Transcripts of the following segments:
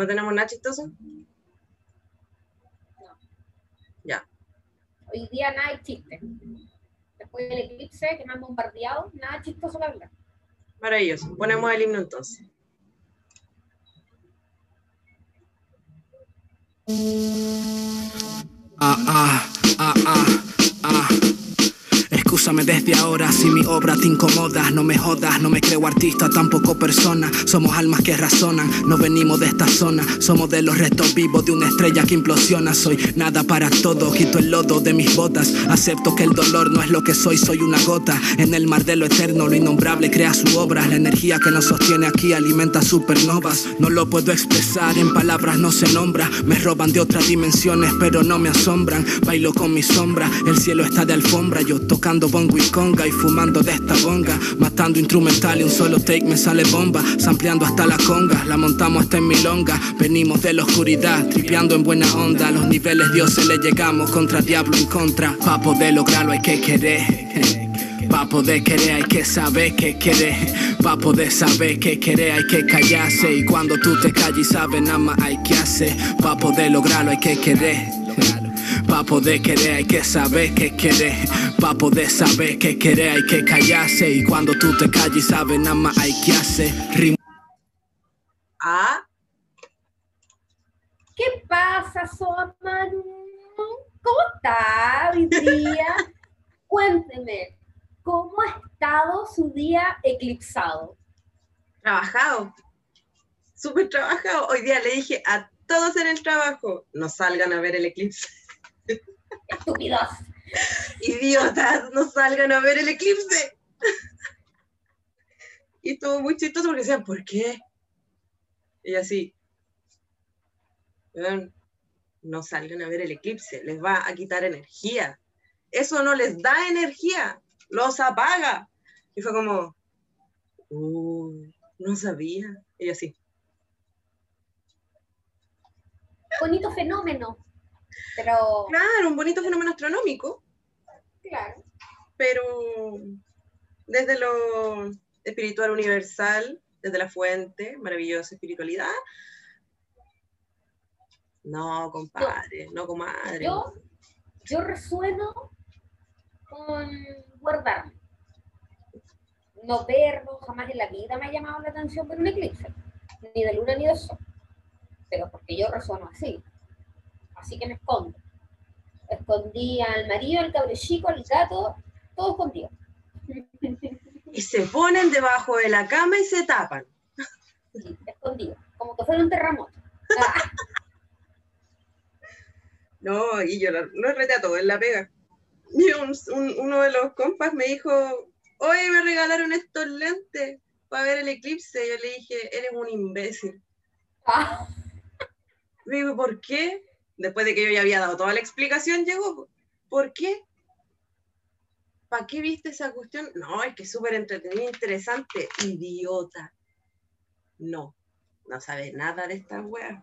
¿No tenemos nada chistoso? No. Ya. Hoy día nada de chiste. Después del eclipse que me han bombardeado, nada chistoso la verdad. Maravilloso. Ponemos el himno entonces. Ah, ah, ah, ah, ah. Excúsame desde ahora si mi obra te incomoda. No me jodas, no me creo artista, tampoco persona. Somos almas que razonan, no venimos de esta zona. Somos de los restos vivos de una estrella que implosiona. Soy nada para todo, quito el lodo de mis botas. Acepto que el dolor no es lo que soy, soy una gota. En el mar de lo eterno, lo innombrable crea su obra. La energía que nos sostiene aquí alimenta supernovas. No lo puedo expresar, en palabras no se nombra. Me roban de otras dimensiones, pero no me asombran. Bailo con mi sombra, el cielo está de alfombra. Yo tocando bongo y conga y fumando de esta bonga. Matando instrumental y un solo take me sale bomba. Sampleando hasta la conga, la montamos hasta en milonga. Venimos de la oscuridad, tripeando en buena onda. Los niveles dioses le llegamos contra diablo en contra. Pa' poder lograrlo hay que querer. Pa' poder querer hay que saber qué querer. Pa' poder saber qué querer hay que callarse. Y cuando tú te callas y sabes nada más hay que hacer. Pa' poder lograrlo hay que querer. Pa' poder querer hay que saber qué querer. Pa' poder saber qué querer hay que callarse. Y cuando tú te callas y sabes nada más hay que hacer. Rim- Ah, ¿Qué pasa, Soman? ¿Cómo está hoy día? Cuénteme, ¿cómo ha estado su día eclipsado? trabajado. Súper trabajado. Hoy día le dije a todos en el trabajo, no salgan a ver el eclipse. Estúpidos. Idiotas, no salgan a ver el eclipse. Y estuvo muy chistoso porque decían, ¿por qué? Y así, "Weón, no salgan a ver el eclipse, les va a quitar energía. Eso no les da energía, los apaga. Y fue como, "Uh, no sabía. Y así, Bonito fenómeno. Pero, claro, un bonito fenómeno astronómico, claro. pero desde lo espiritual universal, desde la fuente, maravillosa espiritualidad. No, compadre, no, comadre. Yo, yo resueno con guardarme. No verlo, jamás en la vida me ha llamado la atención ver un eclipse, ni de luna ni de sol. Pero porque yo resueno así. Así que me escondo. Escondí al marido, al cabro chico, al gato, todo escondido. Y se ponen debajo de la cama y se tapan. Sí, escondido. Como que fuera un terremoto. Ah, No, y yo lo, reté a todo en la pega. Y un- un- uno de los compas me dijo, oye, me regalaron estos lentes para ver el eclipse. Yo le dije, eres un imbécil. ah, digo, ¿por qué? Después de que yo ya había dado toda la explicación, llegó, ¿por qué? ¿Para qué viste esa cuestión? No, es que es súper entretenido, interesante. Idiota. No, no sabes nada de esta wea.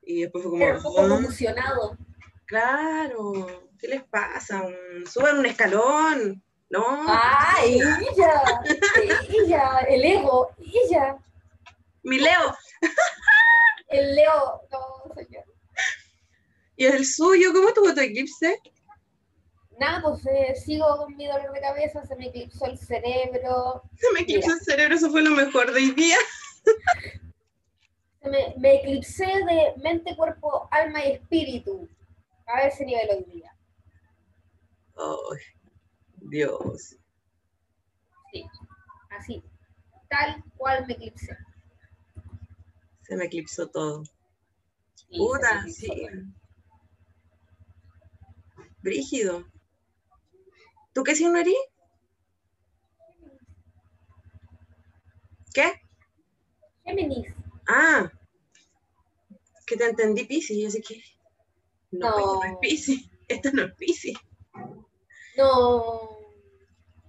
Y después fue como, era un poco conmocionado. Claro, ¿qué les pasa? Suban un escalón. No. ¡Ah, ella! ¡Ella! El ego, ella. Mi Leo. El Leo. No, señor. ¿Y el suyo? ¿Cómo tuvo tu eclipse? Nada, pues eh, sigo con mi dolor de cabeza, se me eclipsó el cerebro, Se me eclipsó el cerebro, eso fue lo mejor de hoy día. me, me eclipsé de mente, cuerpo, alma y espíritu a ese nivel hoy día. Ay, Dios. Sí, así, tal cual me eclipsé. Se me eclipsó todo. Sí, me eclipsó sí. todo. Brígido. ¿Tú qué signo eres? ¿Qué? Géminis. Ah, que te entendí Pisces, yo así que. No, No. esto no es Pisces, esto no es Pisces. No,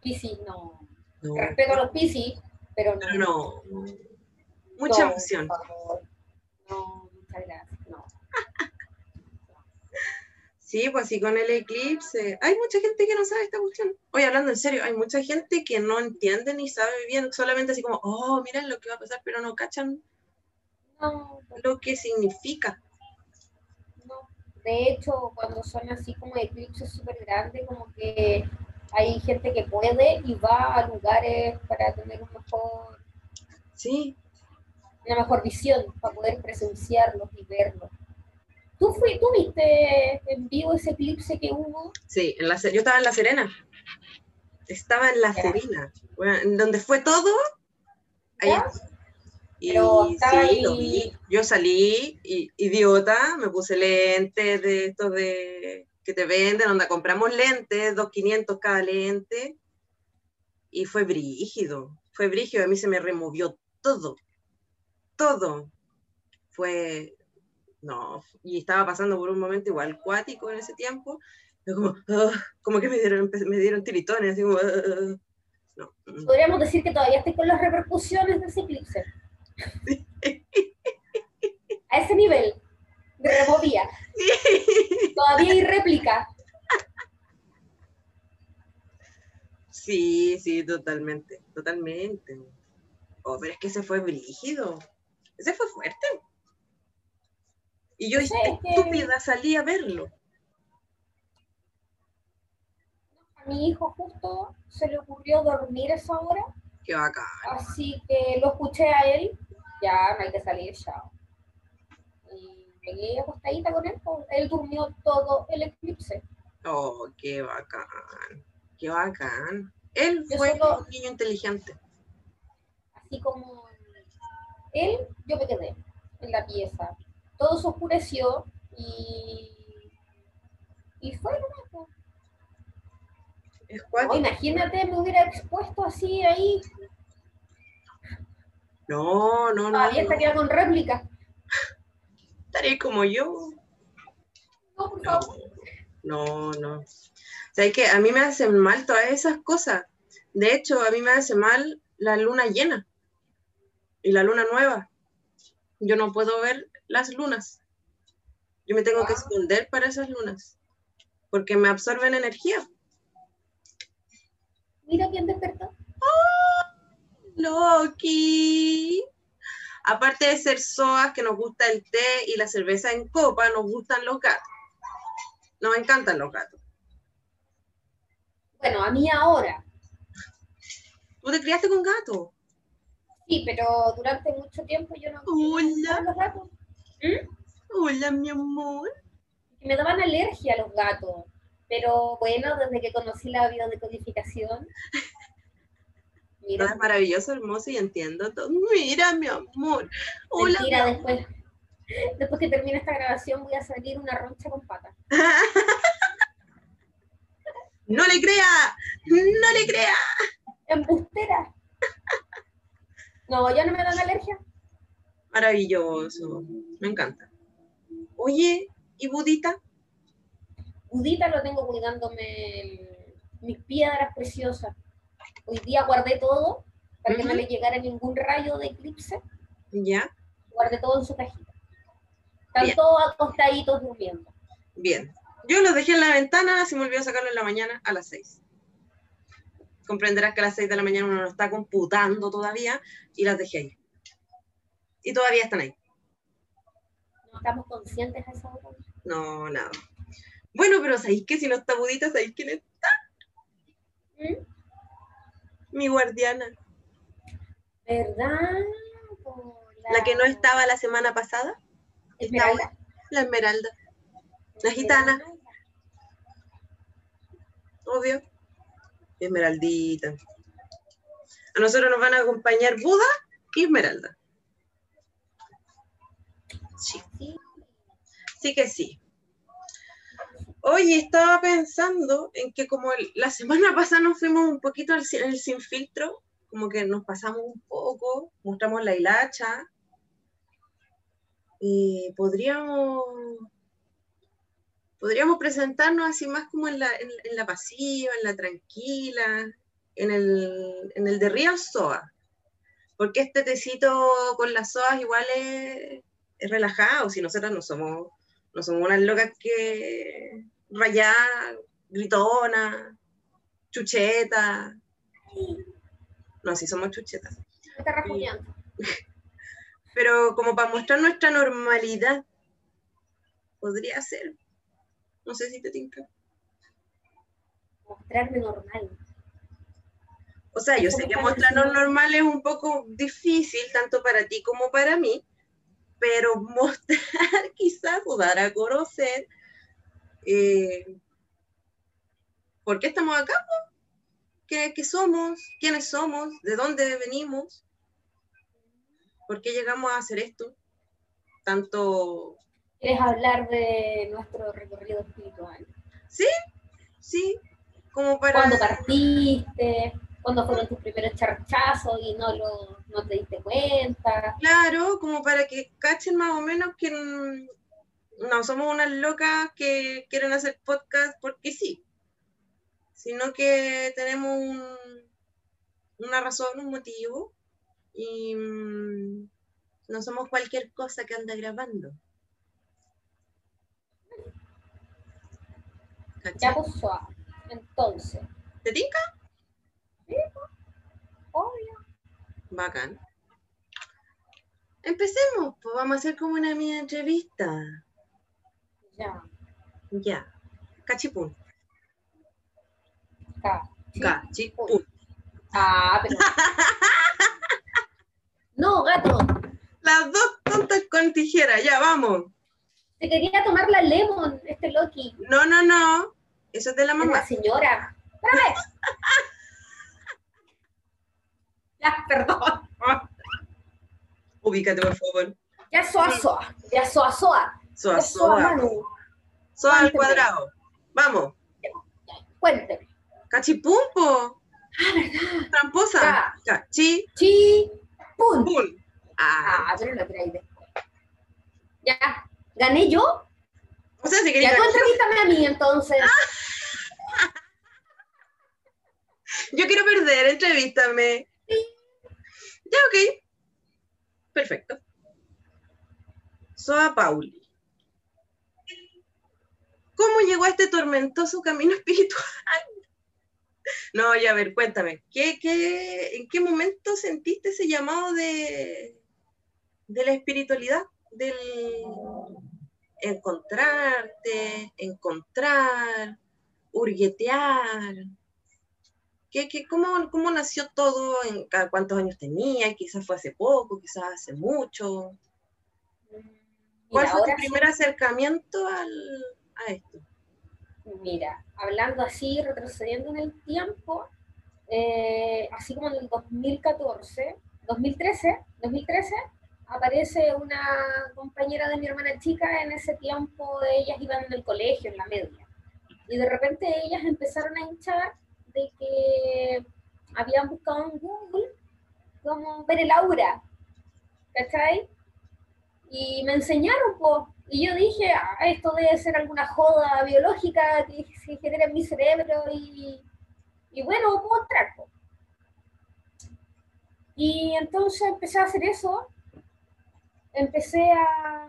Piscis no. No, Respeto a los Piscis, pero no. pero no. Mucha No, emoción. No, muchas gracias. No. Sí, pues así con el eclipse. Hay mucha gente que no sabe esta cuestión. Oye, hablando en serio, hay mucha gente que no entiende ni sabe bien, solamente así como, oh, miren lo que va a pasar, pero no cachan. No, lo que significa. no. De hecho, cuando son así como eclipses súper grandes, como que hay gente que puede y va a lugares para tener un mejor, Sí, una mejor visión, para poder presenciarlos y verlos. ¿Tú, fui, ¿Tú viste en vivo ese eclipse que hubo? sí, en la, yo estaba en La Serena. Estaba en La Ya. Serena, bueno, donde fue todo. Ahí. Y Pero estaba sí, lo ahí- vi. Yo salí, y, idiota, me puse lentes de estos de que te venden, donde compramos lentes, 2.500 cada lente, y fue brígido, fue brígido, a mí se me removió todo, todo. Fue, no, y estaba pasando por un momento igual cuático en ese tiempo, como, ah, como que me dieron, me dieron tiritones, así como, ah. no, mm. Podríamos decir que todavía estoy con las repercusiones de ese eclipse. A ese nivel de removía. Todavía hay réplica. Sí, sí, totalmente, totalmente. Oh, pero es que ese fue brígido. Ese fue fuerte. Y yo, que- estúpida, salí a verlo. A mi hijo justo se le ocurrió dormir esa hora, Qué bacán. así que lo escuché a él. Ya, no hay que salir, chao. Y llegué acostadita con él, pues, él durmió todo el eclipse. Oh, qué bacán. Qué bacán. Él Yo fue solo- un niño inteligente. Así como él, yo me quedé en la pieza. Todo se oscureció y, y fue. Es No, cuático. imagínate, me hubiera expuesto así ahí, No, no, no. todavía no. estaría con réplica. Estaré como yo. No, por No, favor. no, no. ¿Sabes que A mí me hacen mal todas esas cosas. De hecho, a mí me hace mal la luna llena y la luna nueva. Yo no puedo ver las lunas. Yo me tengo que esconder para esas lunas porque me absorben energía. Mira quién despertó. Loki. Aparte de ser soas, que nos gusta el té y la cerveza en copa, nos gustan los gatos. Nos encantan los gatos. Bueno, a mí ahora, ¿Tú te criaste con gatos? sí, pero durante mucho tiempo yo no Hola. los gatos. ¿Mm? Hola, mi amor. me daban alergia a los gatos. Pero bueno, desde que conocí la biodecodificación. No, es Mira, maravilloso, hermoso y entiendo todo. Mira, mi amor. Hola. mentira, mi después, después que termine esta grabación voy a salir una roncha con patas. No le crea. No le crea. ¡Embustera! No, ya no me dan alergia. Maravilloso. Me encanta. Oye, ¿y Budita? Budita lo tengo cuidándome el- mis piedras preciosas. Hoy día guardé todo para que no le llegara ningún rayo de eclipse. Ya. Guardé todo en su cajita. Están Bien. todos acostaditos durmiendo. Bien. Yo los dejé en la ventana, se me olvidó sacarlo en la mañana a las 6. Comprenderás que a las 6 de la mañana uno no está computando todavía y las dejé ahí. Y todavía están ahí. No estamos conscientes esa hora. No, nada. Bueno, pero ¿sabéis que si no está Budita, ¿sabéis quién es? ¿Mm? Mi guardiana. ¿Verdad? La que no estaba la semana pasada. Esmeralda. La Esmeralda. La gitana. Obvio. Esmeraldita. A nosotros nos van a acompañar Buda y Esmeralda. Sí, Sí. que sí. Oye, estaba pensando en que como la semana pasada nos fuimos un poquito al, el sin filtro, como que nos pasamos un poco, mostramos la hilacha. Y podríamos podríamos presentarnos así más como en la, en, en la pasiva, en la tranquila, en el, en el de Real Soa. Porque este tecito con las soas igual es, es relajado, si nosotras no somos, no somos unas locas que rayá, gritona, chucheta. No, sí somos chuchetas. Está rajuñando. pero como para mostrar nuestra normalidad. Podría ser. No sé si te tinca. Mostrarme normal. O sea, yo sé que mostrarnos normal es un poco difícil, tanto para ti como para mí, pero mostrar quizás o dar a conocer eh, por qué estamos acá, ¿Qué, ¿Qué, somos, quiénes somos, de dónde venimos, por qué llegamos a hacer esto, tanto... ¿Quieres hablar de nuestro recorrido espiritual? Sí, sí, como para... ¿Cuándo partiste? ¿Cuándo fueron tus primeros charchazos y no, lo, no te diste cuenta? Claro, como para que cachen más o menos que no somos unas locas que quieren hacer podcast porque sí, sino que tenemos un, una razón, un motivo y mm, no somos cualquier cosa que anda grabando. Ya pues entonces. ¿Te tinca? Sí, obvio. Bacán. Empecemos, pues vamos a hacer como una mini entrevista. Ya. Ya. Cachipún. Cachi. Cachipún. Ah, pero. no, gato. Las dos tontas con tijera, ya vamos. Se quería tomar la lemon, este Loki. No, no, no. Eso es de la Es mamá. la señora. Espérame. ya, perdón. Ubícate, por favor. Ya soa soa. Ya soa soa. Soa, Ya soa soa. Manu. Soa al cuadrado. Vamos. Cuénteme. Cachipumpo. Tramposa. Cachipum. Chi. Pun. Ah. Ah, pero lo traí después. Ya. ¿Gané yo? O sea, si Ya quería tú entrevístame a mí entonces. Yo quiero perder, entrevístame. Ya, ok. Perfecto. Soa Pauli. ¿Cómo llegó a este tormentoso camino espiritual? No, ya a ver, cuéntame. ¿qué, qué, en qué momento sentiste ese llamado de, de la espiritualidad? Del encontrarte, encontrar, hurguetear. ¿Qué, qué, cómo, ¿Cómo nació todo? En, ¿Cuántos años tenía? Quizás fue hace poco, quizás hace mucho. ¿Cuál Mira, fue tu primer acercamiento al, a esto? Mira, hablando así, retrocediendo en el tiempo, eh, así como en el 2014, 2013, 2013, aparece una compañera de mi hermana chica, en ese tiempo ellas iban en el colegio, en la media, y de repente ellas empezaron a hinchar de que habían buscado en Google como ver el aura, ¿cachai? Y me enseñaron, pues, y yo dije, ah, esto debe ser alguna joda biológica que se genera en mi cerebro y, y bueno, puedo entrar. po. Y entonces empecé a hacer eso, empecé a...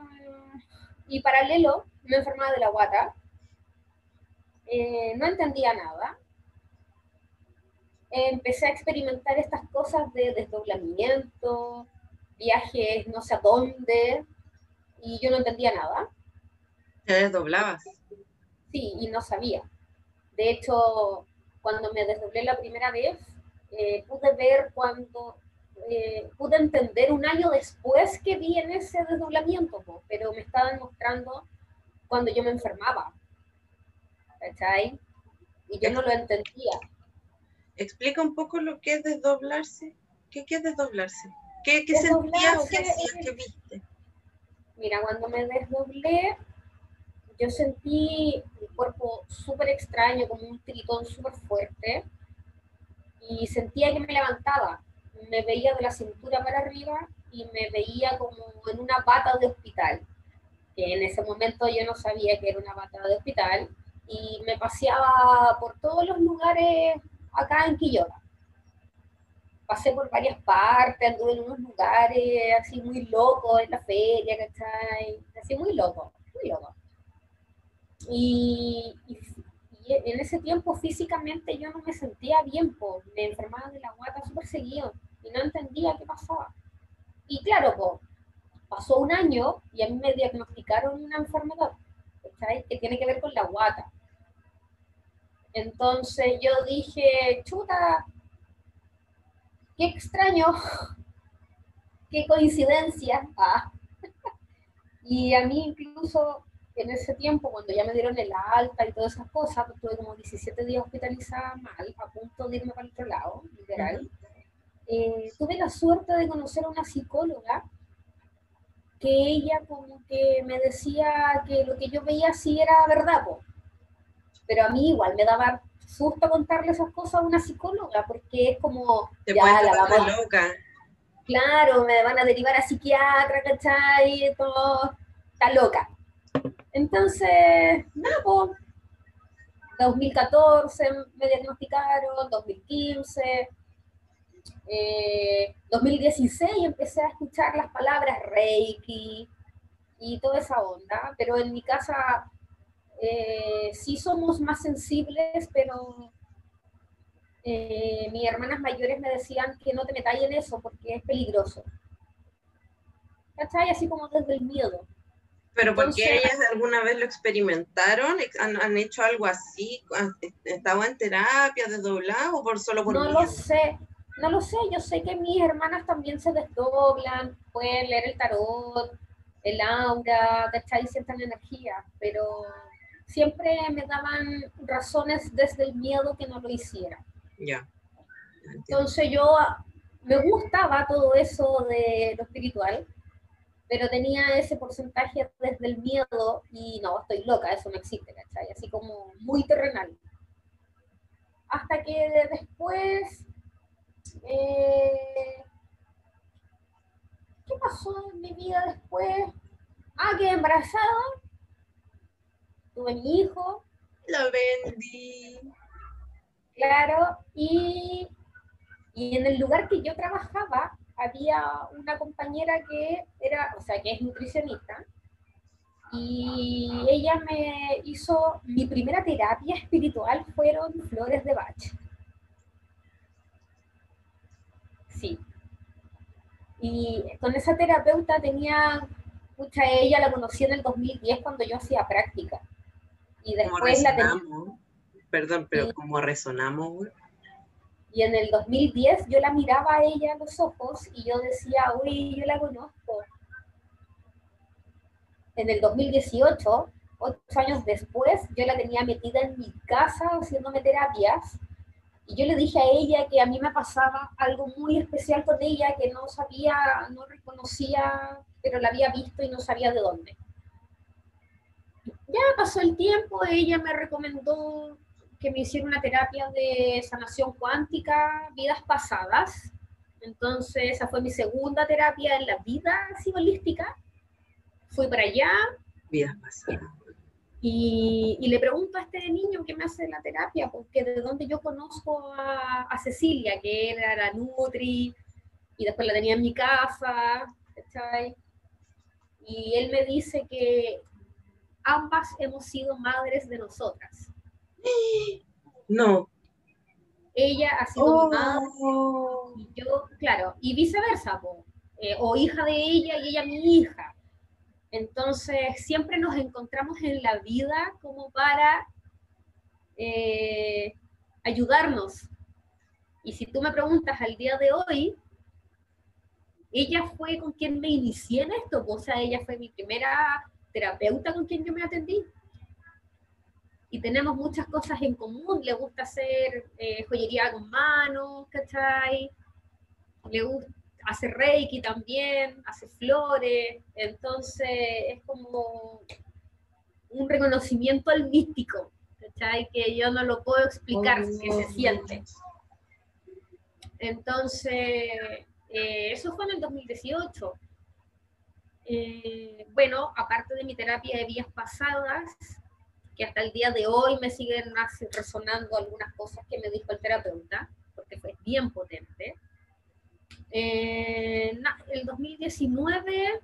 Y paralelo, me enfermaba de la guata, eh, no entendía nada, empecé a experimentar estas cosas de desdoblamiento, viajes no sé a dónde, y yo no entendía nada. Te desdoblabas. Sí, y no sabía. De hecho, cuando me desdoblé la primera vez, eh, pude ver cuando, eh, pude entender un año después que vi en ese desdoblamiento, po, pero me estaban mostrando cuando yo me enfermaba. ¿Cachai? Y yo no lo entendía. Explica un poco lo que es desdoblarse. ¿Qué, qué es desdoblarse? ¿Qué, qué sentías o qué hacías? ¿Qué viste? Mira, cuando me desdoblé, yo sentí el cuerpo súper extraño, como un tritón súper fuerte, y sentía que me levantaba. Me veía de la cintura para arriba y me veía como en una bata de hospital, que en ese momento yo no sabía que era una bata de hospital, y me paseaba por todos los lugares acá en Quillota. Pasé por varias partes, anduve en unos lugares así muy locos en la feria, ¿cachai? Así muy loco, muy loco. Y, y- y en ese tiempo físicamente yo no me sentía bien, po. me enfermaba de la guata súper seguido y no entendía qué pasaba. Y claro, po, pasó un año y a mí me diagnosticaron una enfermedad, ¿cachai? Que tiene que ver con la guata. Entonces yo dije, chuta, qué extraño, qué coincidencia. Ah. Y a mí incluso en ese tiempo, cuando ya me dieron el alta y todas esas cosas, pues tuve como 17 días hospitalizada mal, a punto de irme para el otro lado, literal. Eh, tuve la suerte de conocer a una psicóloga que ella como que me decía que lo que yo veía sí era verdad, pero a mí igual me daba susto contarle esas cosas a una psicóloga, porque es como, Te ya la vamos, loca. Claro, me van a derivar a psiquiatra, ¿cachai? Todo, está loca. Entonces, nada, pues, 2014 me diagnosticaron, 2015, 2016 eh, empecé a escuchar las palabras Reiki y toda esa onda, pero en mi casa eh, sí somos más sensibles, pero eh, mis hermanas mayores me decían que no te metáis en eso porque es peligroso. ¿Cachai? Así como desde el miedo. ¿Pero porque ellas alguna vez lo experimentaron? ¿Han, hecho algo así? ¿Estaban en terapia, desdoblado o por solo por No lo sé, no lo sé, yo sé que mis hermanas también se desdoblan, pueden leer el tarot, el aura, ¿cachai? Sientan energía, pero siempre me daban razones desde el miedo que no lo hiciera. Ya. Entonces yo me gustaba todo eso de lo espiritual, pero tenía ese porcentaje desde el miedo y no, estoy loca, eso no existe, ¿cachai? Así como muy terrenal. Hasta que después eh, ¿Qué pasó en mi vida después? Ah, quedé embarazada. Tuve mi hijo. Lo vendí. Claro, y, y en el lugar que yo trabajaba había una compañera que era, o sea, que es nutricionista, y ella me hizo, mi primera terapia espiritual fueron flores de Bach. Sí. Y con esa terapeuta tenía, mucha ella la conocí en el 2010 cuando yo hacía práctica. Y después la tenía. Perdón, pero como resonamos, Y en el 2010 yo la miraba a ella a los ojos y yo decía, uy, yo la conozco. En el 2018, ocho años después, yo la tenía metida en mi casa haciéndome terapias y yo le dije a ella que a mí me pasaba algo muy especial con ella, que no sabía, no reconocía, pero la había visto y no sabía de dónde. Ya pasó el tiempo, ella me recomendó que me hiciera una terapia de sanación cuántica, vidas pasadas. Entonces, esa fue mi segunda terapia en la vida simbolística. Fui para allá. Vidas pasadas. Y, le pregunto a este niño que me hace la terapia, porque de dónde yo conozco a, Cecilia, que era la Nutri, y después la tenía en mi casa, ¿cachai? Y él me dice que ambas hemos sido madres de nosotras. No. Ella ha sido mi madre, oh. y yo, claro, y viceversa, eh, o hija de ella y ella mi hija. Entonces, siempre nos encontramos en la vida como para eh, ayudarnos. Y si tú me preguntas al día de hoy, ella fue con quien me inicié en esto, o sea, ella fue mi primera terapeuta con quien yo me atendí. Y tenemos muchas cosas en común, le gusta hacer eh, joyería con manos, ¿cachai? Le gusta hace reiki también, hace flores, entonces es como un reconocimiento al místico, ¿cachai? Que yo no lo puedo explicar, oh, que se siente. Entonces, eh, eso fue en el 2018. Eh, bueno, aparte de mi terapia de vías pasadas, que hasta el día de hoy me siguen resonando algunas cosas que me dijo el terapeuta, porque fue bien potente. Eh, el 2019,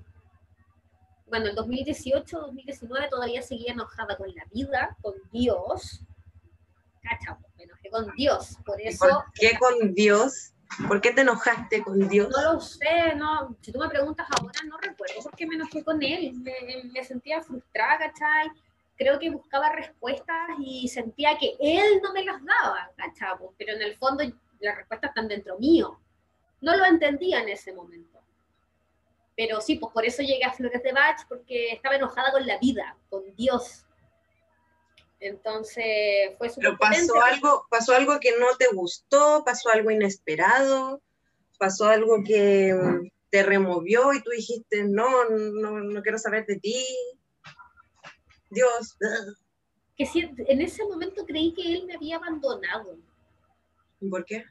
bueno, el 2018, 2019 todavía seguía enojada con la vida, con Dios. Cacha, me enojé con Dios, por eso. ¿Por qué con Dios? ¿Por qué te enojaste con Dios? No lo sé, no. Si tú me preguntas ahora, no recuerdo por qué me enojé con él. Me, me sentía frustrada, ¿cachai? Creo que buscaba respuestas y sentía que él no me las daba, ¿cachai? Pero en el fondo las respuestas están dentro mío. No lo entendía en ese momento. Pero sí, pues por eso llegué a Flores de Bach, porque estaba enojada con la vida, con Dios. Entonces fue súper Pero pasó potente. algo, pasó algo que no te gustó, pasó algo inesperado, pasó algo que mm, te removió y tú dijiste, no, no, no quiero saber de ti. Dios. Que sí, en ese momento creí que él me había abandonado. ¿por qué?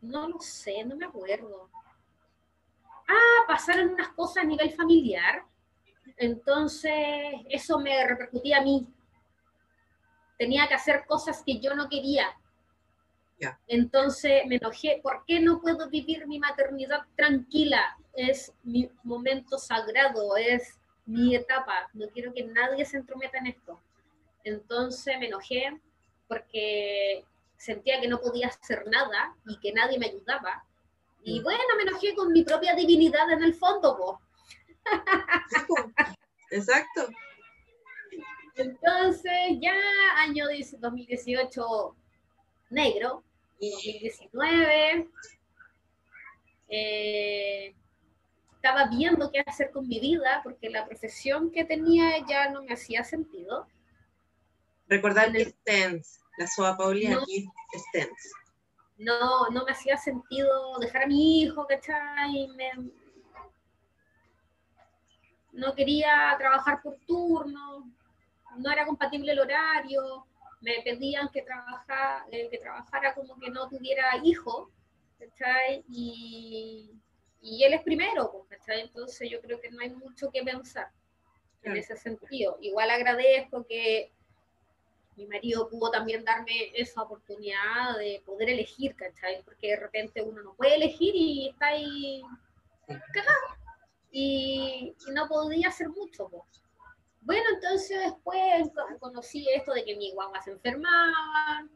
No lo sé, no me acuerdo. Ah, pasaron unas cosas a nivel familiar. Entonces, eso me repercutía a mí. Tenía que hacer cosas que yo no quería. Ya. Entonces me enojé. ¿Por qué no puedo vivir mi maternidad tranquila? Es mi momento sagrado, es mi etapa. No quiero que nadie se entrometa en esto. Entonces me enojé porque sentía que no podía hacer nada y que nadie me ayudaba. Y Mm. bueno, me enojé con mi propia divinidad en el fondo, po. Exacto. Entonces, ya año 10 2018 negro, 2019, eh, estaba viendo qué hacer con mi vida porque la profesión que tenía ya no me hacía sentido. Recordar el- Stens, la Soa Paulina No. aquí, Stens. No, no me hacía sentido dejar a mi hijo, ¿cachai? Me- no quería trabajar por turno, no era compatible el horario, me pedían que, trabaja, que trabajara como que no tuviera hijo, ¿cachai? Y, y él es primero, pues, ¿cachai? Entonces yo creo que no hay mucho que pensar en ese sentido. Igual agradezco que mi marido pudo también darme esa oportunidad de poder elegir, ¿cachai? Porque de repente uno no puede elegir y está ahí cagado. Y, y no podía hacer mucho, pues. Bueno, entonces después co- conocí esto de que mi guagua se enfermaba,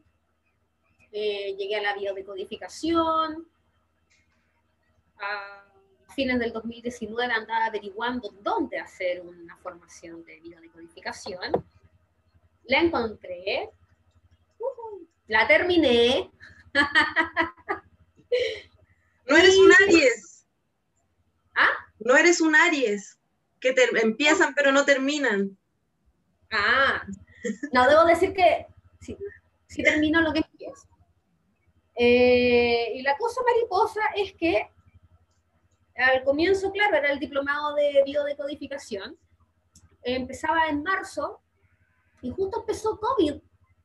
eh, llegué a la biodecodificación, a fines del 2019 andaba averiguando dónde hacer una formación de biodecodificación, la encontré, ujú, la terminé, No eres un Aries. ¿Ah? No eres un Aries. Que te empiezan pero no terminan. Ah, no, debo decir que sí, sí termino lo que empiezo. Eh, y la cosa mariposa es que al comienzo, claro, era el diplomado de biodecodificación. Empezaba en marzo y justo empezó COVID.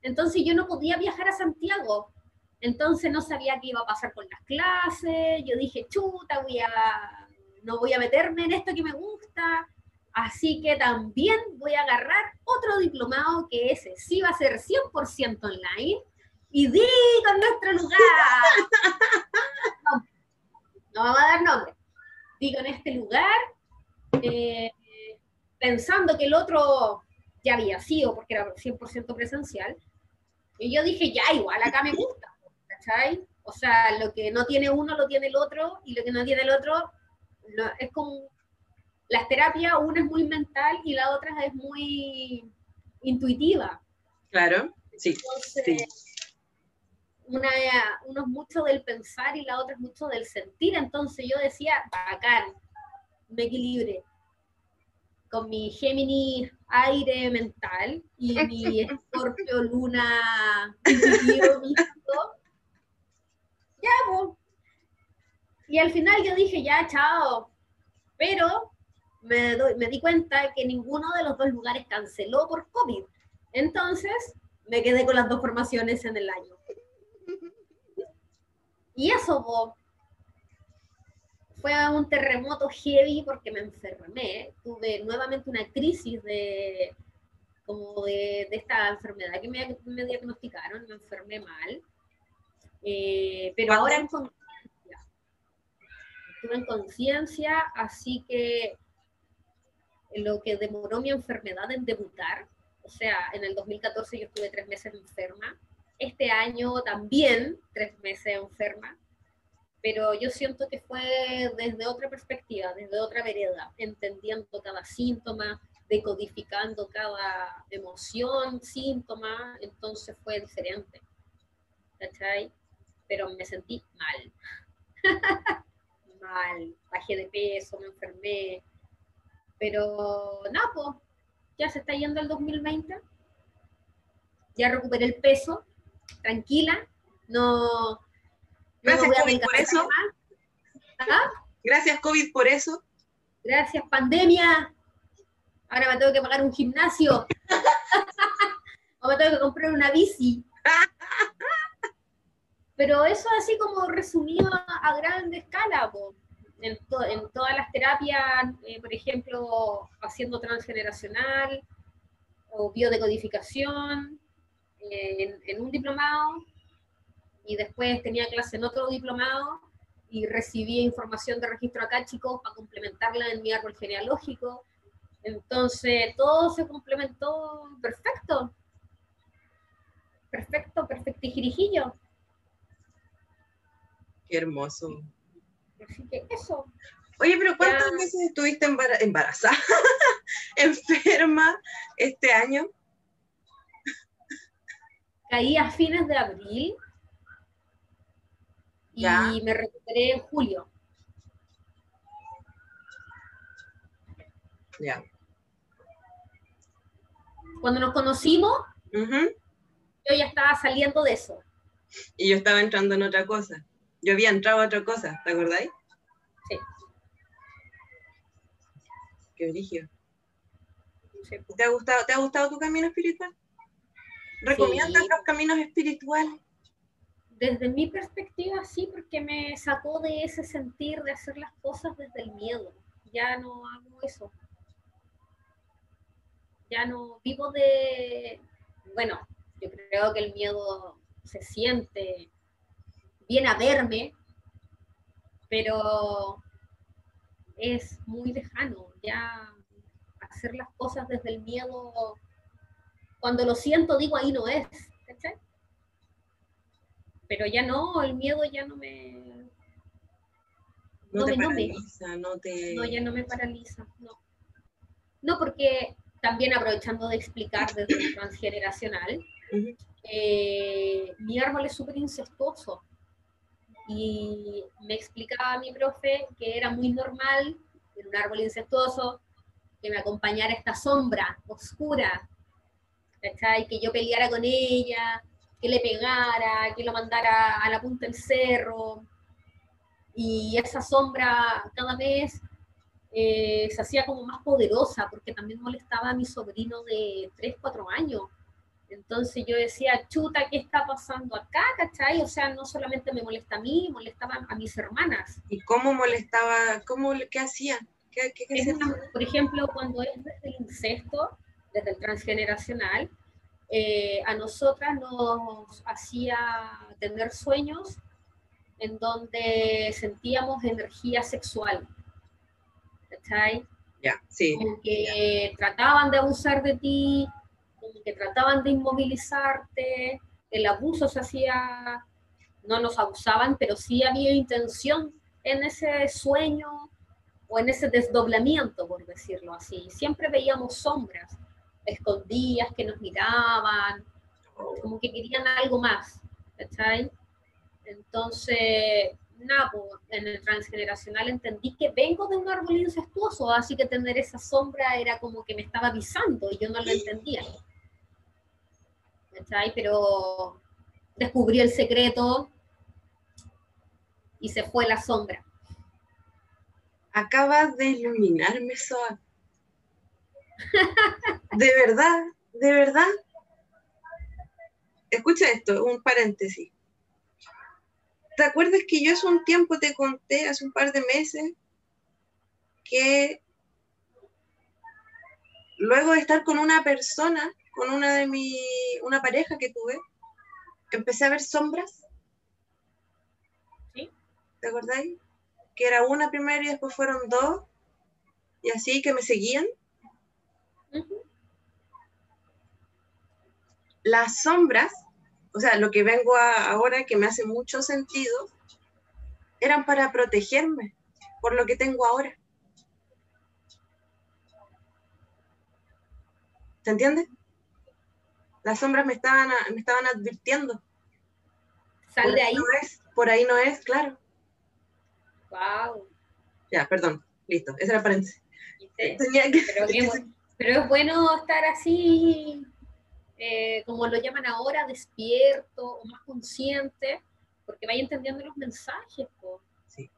Entonces yo no podía viajar a Santiago. Entonces no sabía qué iba a pasar con las clases. Yo dije, chuta, voy a, no voy a meterme en esto que me gusta. Así que también voy a agarrar otro diplomado que ese sí va a ser 100% online. Y di con nuestro lugar. No, no vamos a dar nombre. Di con este lugar, eh, pensando que el otro ya había sido, porque era 100% presencial. Y yo dije, ya, igual acá me gusta, ¿cachai? O sea, lo que no tiene uno lo tiene el otro, y lo que no tiene el otro, no- es como las terapias, una es muy mental y la otra es muy intuitiva. Claro. Sí. Entonces, Sí. una, uno es mucho del pensar y la otra es mucho del sentir. Entonces yo decía, bacán, me equilibre con mi Géminis aire mental y mi Escorpio luna intuitivo místico. Ya, po. Y al final yo dije, ya, chao. Pero me, di cuenta que ninguno de los dos lugares canceló por COVID. Entonces me quedé con las dos formaciones en el año. Y eso fue un terremoto heavy porque me enfermé. Tuve nuevamente una crisis de como de, esta enfermedad que me, diagnosticaron, me enfermé mal. Eh, pero ahora en conciencia, así que lo que demoró mi enfermedad en debutar, o sea, en el 2014 yo estuve tres meses enferma, este año también tres meses enferma, pero yo siento que fue desde otra perspectiva, desde otra vereda, entendiendo cada síntoma, decodificando cada emoción, síntoma, entonces fue diferente. ¿Cachai? Pero me sentí mal. mal, bajé de peso, me enfermé. Pero nada, pues, ya se está yendo el 2020. Ya recuperé el peso, tranquila, no. Gracias, COVID, por eso. ¿Ah? Gracias, COVID, por eso. Gracias, pandemia. Ahora me tengo que pagar un gimnasio. o me tengo que comprar una bici. Pero eso así como resumido a, grande escala, En, todas las terapias, eh, por ejemplo, haciendo transgeneracional o biodecodificación, eh, en, un diplomado, y después tenía clase en otro diplomado, y recibía información de registro acá, chicos, para complementarla en mi árbol genealógico. Entonces, todo se complementó perfecto. Perfecto, perfectijirijillo. Qué hermoso. Así que eso. Oye, pero ¿cuántas veces estuviste embarazada, enferma este año? Caí a fines de abril y me recuperé en julio. Ya. Cuando nos conocimos, yo ya estaba saliendo de eso. Y yo estaba entrando en otra cosa. Yo había entrado a otra cosa, ¿te acordáis? Sí. Qué brillo. ¿Te, ha gustado, ¿Te ha gustado tu camino espiritual? ¿Recomiendas los caminos espirituales? Desde mi perspectiva, sí, porque me sacó de ese sentir de hacer las cosas desde el miedo. Ya no hago eso. Ya no vivo de. Bueno, yo creo que el miedo se siente, viene a verme, pero es muy lejano. Ya hacer las cosas desde el miedo, cuando lo siento digo ahí no es, Pero ya no, el miedo ya no me... No, te paraliza, no te... No, ya no me paraliza, no. No, porque también aprovechando de explicar desde el transgeneracional, eh, mi árbol es súper incestuoso y me explicaba mi profe que era muy normal en un árbol incestuoso que me acompañara esta sombra oscura, ¿cachai? Que yo peleara con ella, que le pegara, que lo mandara a la punta del cerro. Y esa sombra cada vez eh, se hacía como más poderosa porque también molestaba a mi sobrino de 3, 4 años. Entonces yo decía, chuta, ¿qué está pasando acá? ¿Cachai? O sea, no solamente me molesta a mí, molestaba a mis hermanas. ¿Y cómo molestaba? ¿Cómo, ¿Qué hacía? ¿Qué, por ejemplo, cuando es desde el incesto, desde el transgeneracional, eh, a nosotras nos hacía tener sueños en donde sentíamos energía sexual. ¿Cachai? Ya, sí. Como que trataban de abusar de ti, que trataban de inmovilizarte, el abuso se hacía, no nos abusaban, pero sí había intención en ese sueño o en ese desdoblamiento, por decirlo así. Siempre veíamos sombras escondidas que nos miraban, como que querían algo más, ¿cachai? Entonces, nada, en el transgeneracional entendí que vengo de un árbol incestuoso, así que tener esa sombra era como que me estaba avisando y yo no lo entendía. Pero descubrí el secreto y se fue la sombra. Acabas de iluminarme, Soa. De verdad, de verdad. Escucha esto, un paréntesis. ¿Te acuerdas que yo hace un tiempo te conté, hace un par de meses, que luego de estar con una persona con una de mi, una pareja que tuve, empecé a ver sombras. ¿Sí? ¿Te acordáis? Que era una primero y después fueron dos, y así que me seguían. Las sombras, o sea, lo que vengo a, ahora que me hace mucho sentido, eran para protegerme por lo que tengo ahora. ¿Se entiende? Las sombras me estaban, me estaban advirtiendo. Sal de ahí. No es, por ahí no es, claro. Wow. Ya, perdón. Listo. Ese era paréntesis. Tenía que... pero, pero, es bueno estar así, eh, como lo llaman ahora, despierto o más consciente, porque vaya entendiendo los mensajes. Sí.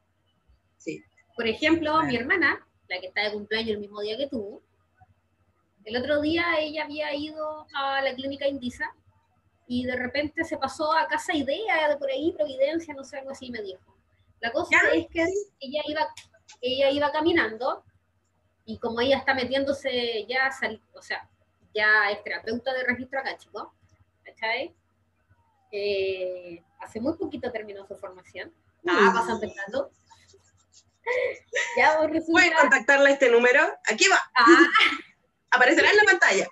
sí. Por ejemplo, mi hermana, la que está de cumpleaños el mismo día que tú, el otro día ella había ido a la clínica Indisa y de repente se pasó a Casa Idea de por ahí, Providencia, no sé, algo así me dijo. La cosa es que ella iba, ella iba caminando y como ella está metiéndose ya, o sea, ya es terapeuta de registro acá, chicos, ¿cachai? Eh, hace muy poquito terminó su formación. Ah, vas empezando. ya, resulta... ¿Pueden contactarle a este número? Aquí va. Ah. Aparecerá en la pantalla.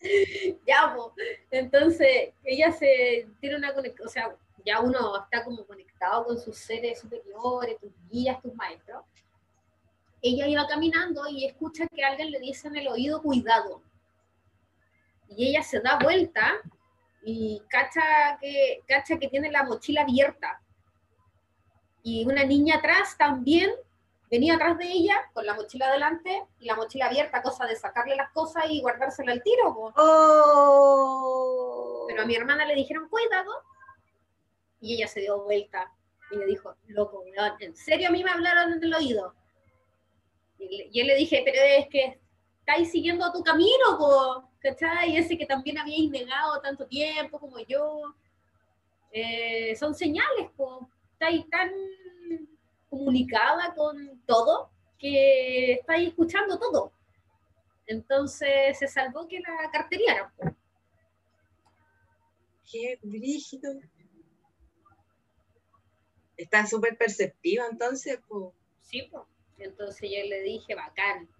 ya, pues. Entonces, ella se tiene una conexión, o sea, ya uno está como conectado con sus seres superiores, tus guías, tus maestros. Ella iba caminando y escucha que alguien le dice en el oído, cuidado. Y ella se da vuelta y cacha que, cacha que tiene la mochila abierta. Y una niña atrás también venía atrás de ella con la mochila adelante y la mochila abierta, cosa de sacarle las cosas y guardársela al tiro. Oh. Pero a mi hermana le dijeron, cuidado. Y ella se dio vuelta y le dijo, loco, ¿en serio a mí me hablaron en el oído? Y yo le dije, pero es que estáis siguiendo tu camino, ¿cachai? Ese que también habíais negado tanto tiempo como yo. Eh, son señales, po. estáis tan comunicada con todo, que está ahí escuchando todo. Entonces se salvó que la carteriera. Qué brígido. Está súper perceptiva entonces. pues Sí, pues. Entonces yo le dije, bacán.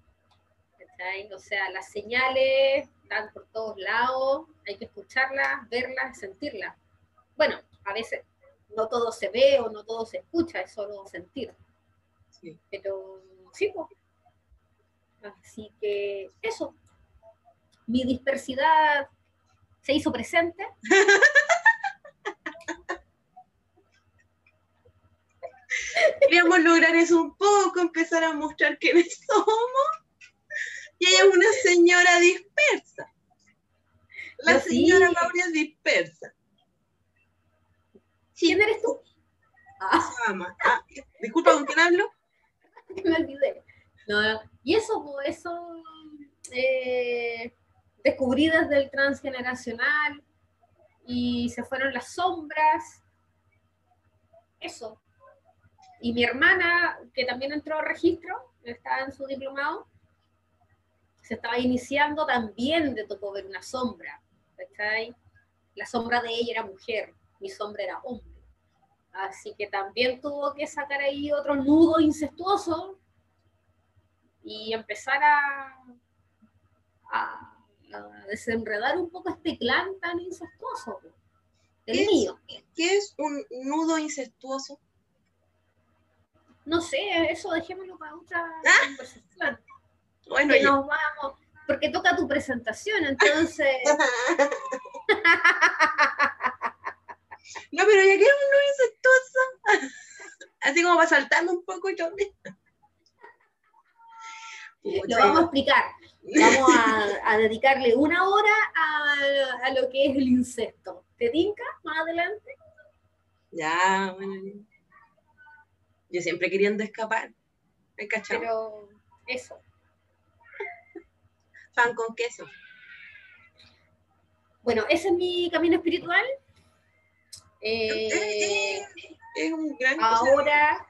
O sea, las señales están por todos lados, hay que escucharlas, verlas, sentirlas. Bueno, a veces no todo se ve o no todo se escucha, es solo sentir. Pero sí, pues. Así que eso. Mi dispersidad se hizo presente. Queríamos lograr eso un poco, empezar a mostrar quiénes somos. Y ella es una señora dispersa. La señora Mauricio es dispersa. ¿Quién eres tú? Ah. ah. disculpa, ¿con quién hablo? Me olvidé. No, y eso, eso eh, descubrí desde el transgeneracional y se fueron las sombras. Eso. Y mi hermana, que también entró a registro, estaba en su diplomado, se estaba iniciando, también le tocó ver una sombra. La sombra de ella era mujer, mi sombra era hombre. Así que también tuvo que sacar ahí otro nudo incestuoso y empezar a, a, desenredar un poco este clan tan incestuoso. El mío. ¿Qué es un nudo incestuoso? No sé, eso dejémoslo para otra ¿Ah? conversación. Bueno, nos vamos, porque toca tu presentación, entonces. No, pero ya quiero un nudo incestuoso. Así como va saltando un poco yo. Lo vamos a explicar. Vamos a, dedicarle una hora a, lo que es el incesto. ¿Te tinca más adelante? Ya, bueno. Yo siempre queriendo escapar. ¿Me cachado? Pero eso. Pan con queso. Bueno, ese es mi camino espiritual. Eh, es un gran ahora,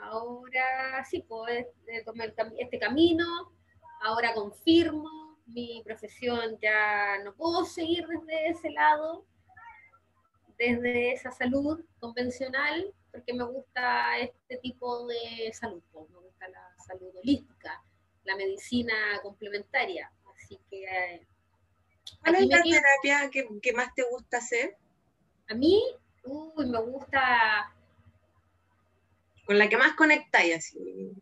ahora sí, pues tomar este camino, ahora confirmo, mi profesión ya no puedo seguir desde ese lado, desde esa salud convencional, porque me gusta este tipo de salud, pues, me gusta la salud holística, la medicina complementaria, así que... Eh, ¿Cuál es la terapia que, que más te gusta hacer? A mí Uy, me gusta. Con la que más conectáis así.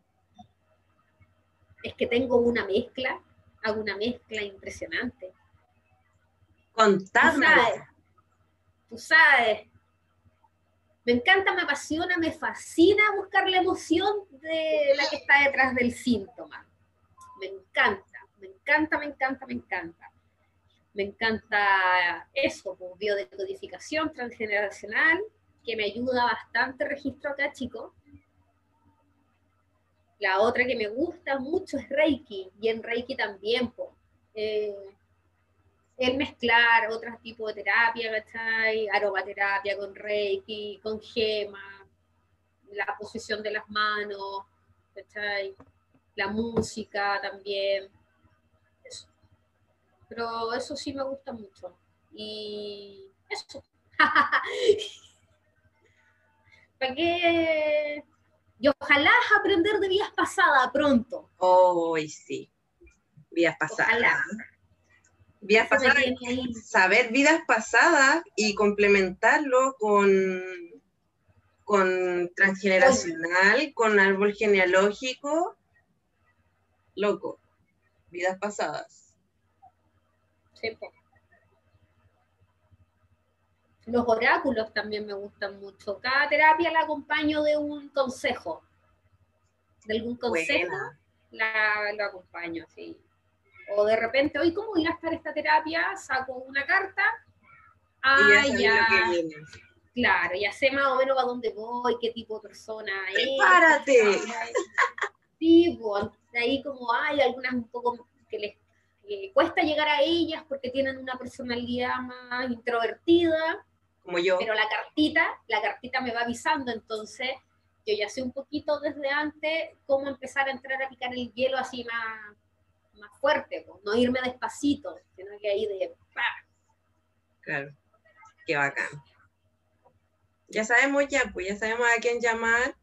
Es que tengo una mezcla, hago una mezcla impresionante. Tú Contadme. sabes, tú sabes. Me encanta, me apasiona, me fascina buscar la emoción de la que está detrás del síntoma. Me encanta, me encanta, me encanta, me encanta. Me encanta eso, pues, biodecodificación transgeneracional, que me ayuda bastante registro acá, chicos. La otra que me gusta mucho es Reiki, y en Reiki también, pues. eh, el mezclar otros tipos de terapia, ¿cachai? Aromaterapia con Reiki, con gema, la posición de las manos, ¿cachai? La música también. Pero eso sí me gusta mucho. Y eso. ¿Para qué? Y ojalá aprender de vidas pasadas pronto. Hoy sí. Vidas pasadas. Ojalá. Me pasadas. Saber vidas pasadas y complementarlo con, con transgeneracional, con árbol genealógico. Loco. Vidas pasadas. Los oráculos también me gustan mucho. Cada terapia la acompaño de un consejo. De algún consejo Buena. la, lo acompaño, sí. O de repente, hoy, ¿cómo irá a estar esta terapia? Saco una carta. Ah, ya claro, ya sé más o menos a dónde voy, qué tipo de persona es. Prepárate. Sí, pues, ahí como hay algunas un poco que les que cuesta llegar a ellas porque tienen una personalidad más introvertida, Como yo. pero la cartita, la cartita me va avisando, entonces yo ya sé un poquito desde antes cómo empezar a entrar a picar el hielo así más, más fuerte, pues, no irme despacito, sino que ahí de ¡pa! Claro. Qué bacán. Ya sabemos ya, pues ya sabemos a quién llamar.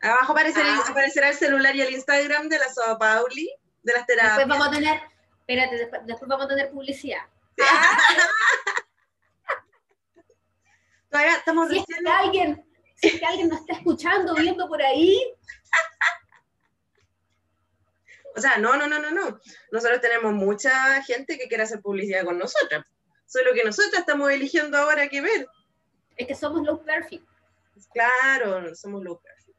Abajo aparecerá, Ah. aparecerá el celular y el Instagram de la Soa Pauli, de las terapias. Después vamos a tener, espérate, después, después vamos a tener publicidad. Todavía estamos Si es que alguien, si es que alguien nos está escuchando, viendo por ahí, O sea, no, no, no, no, no. Nosotros tenemos mucha gente que quiere hacer publicidad con nosotras. Solo que nosotras estamos eligiendo ahora qué ver. es que somos low perfect. Claro, somos low perfect.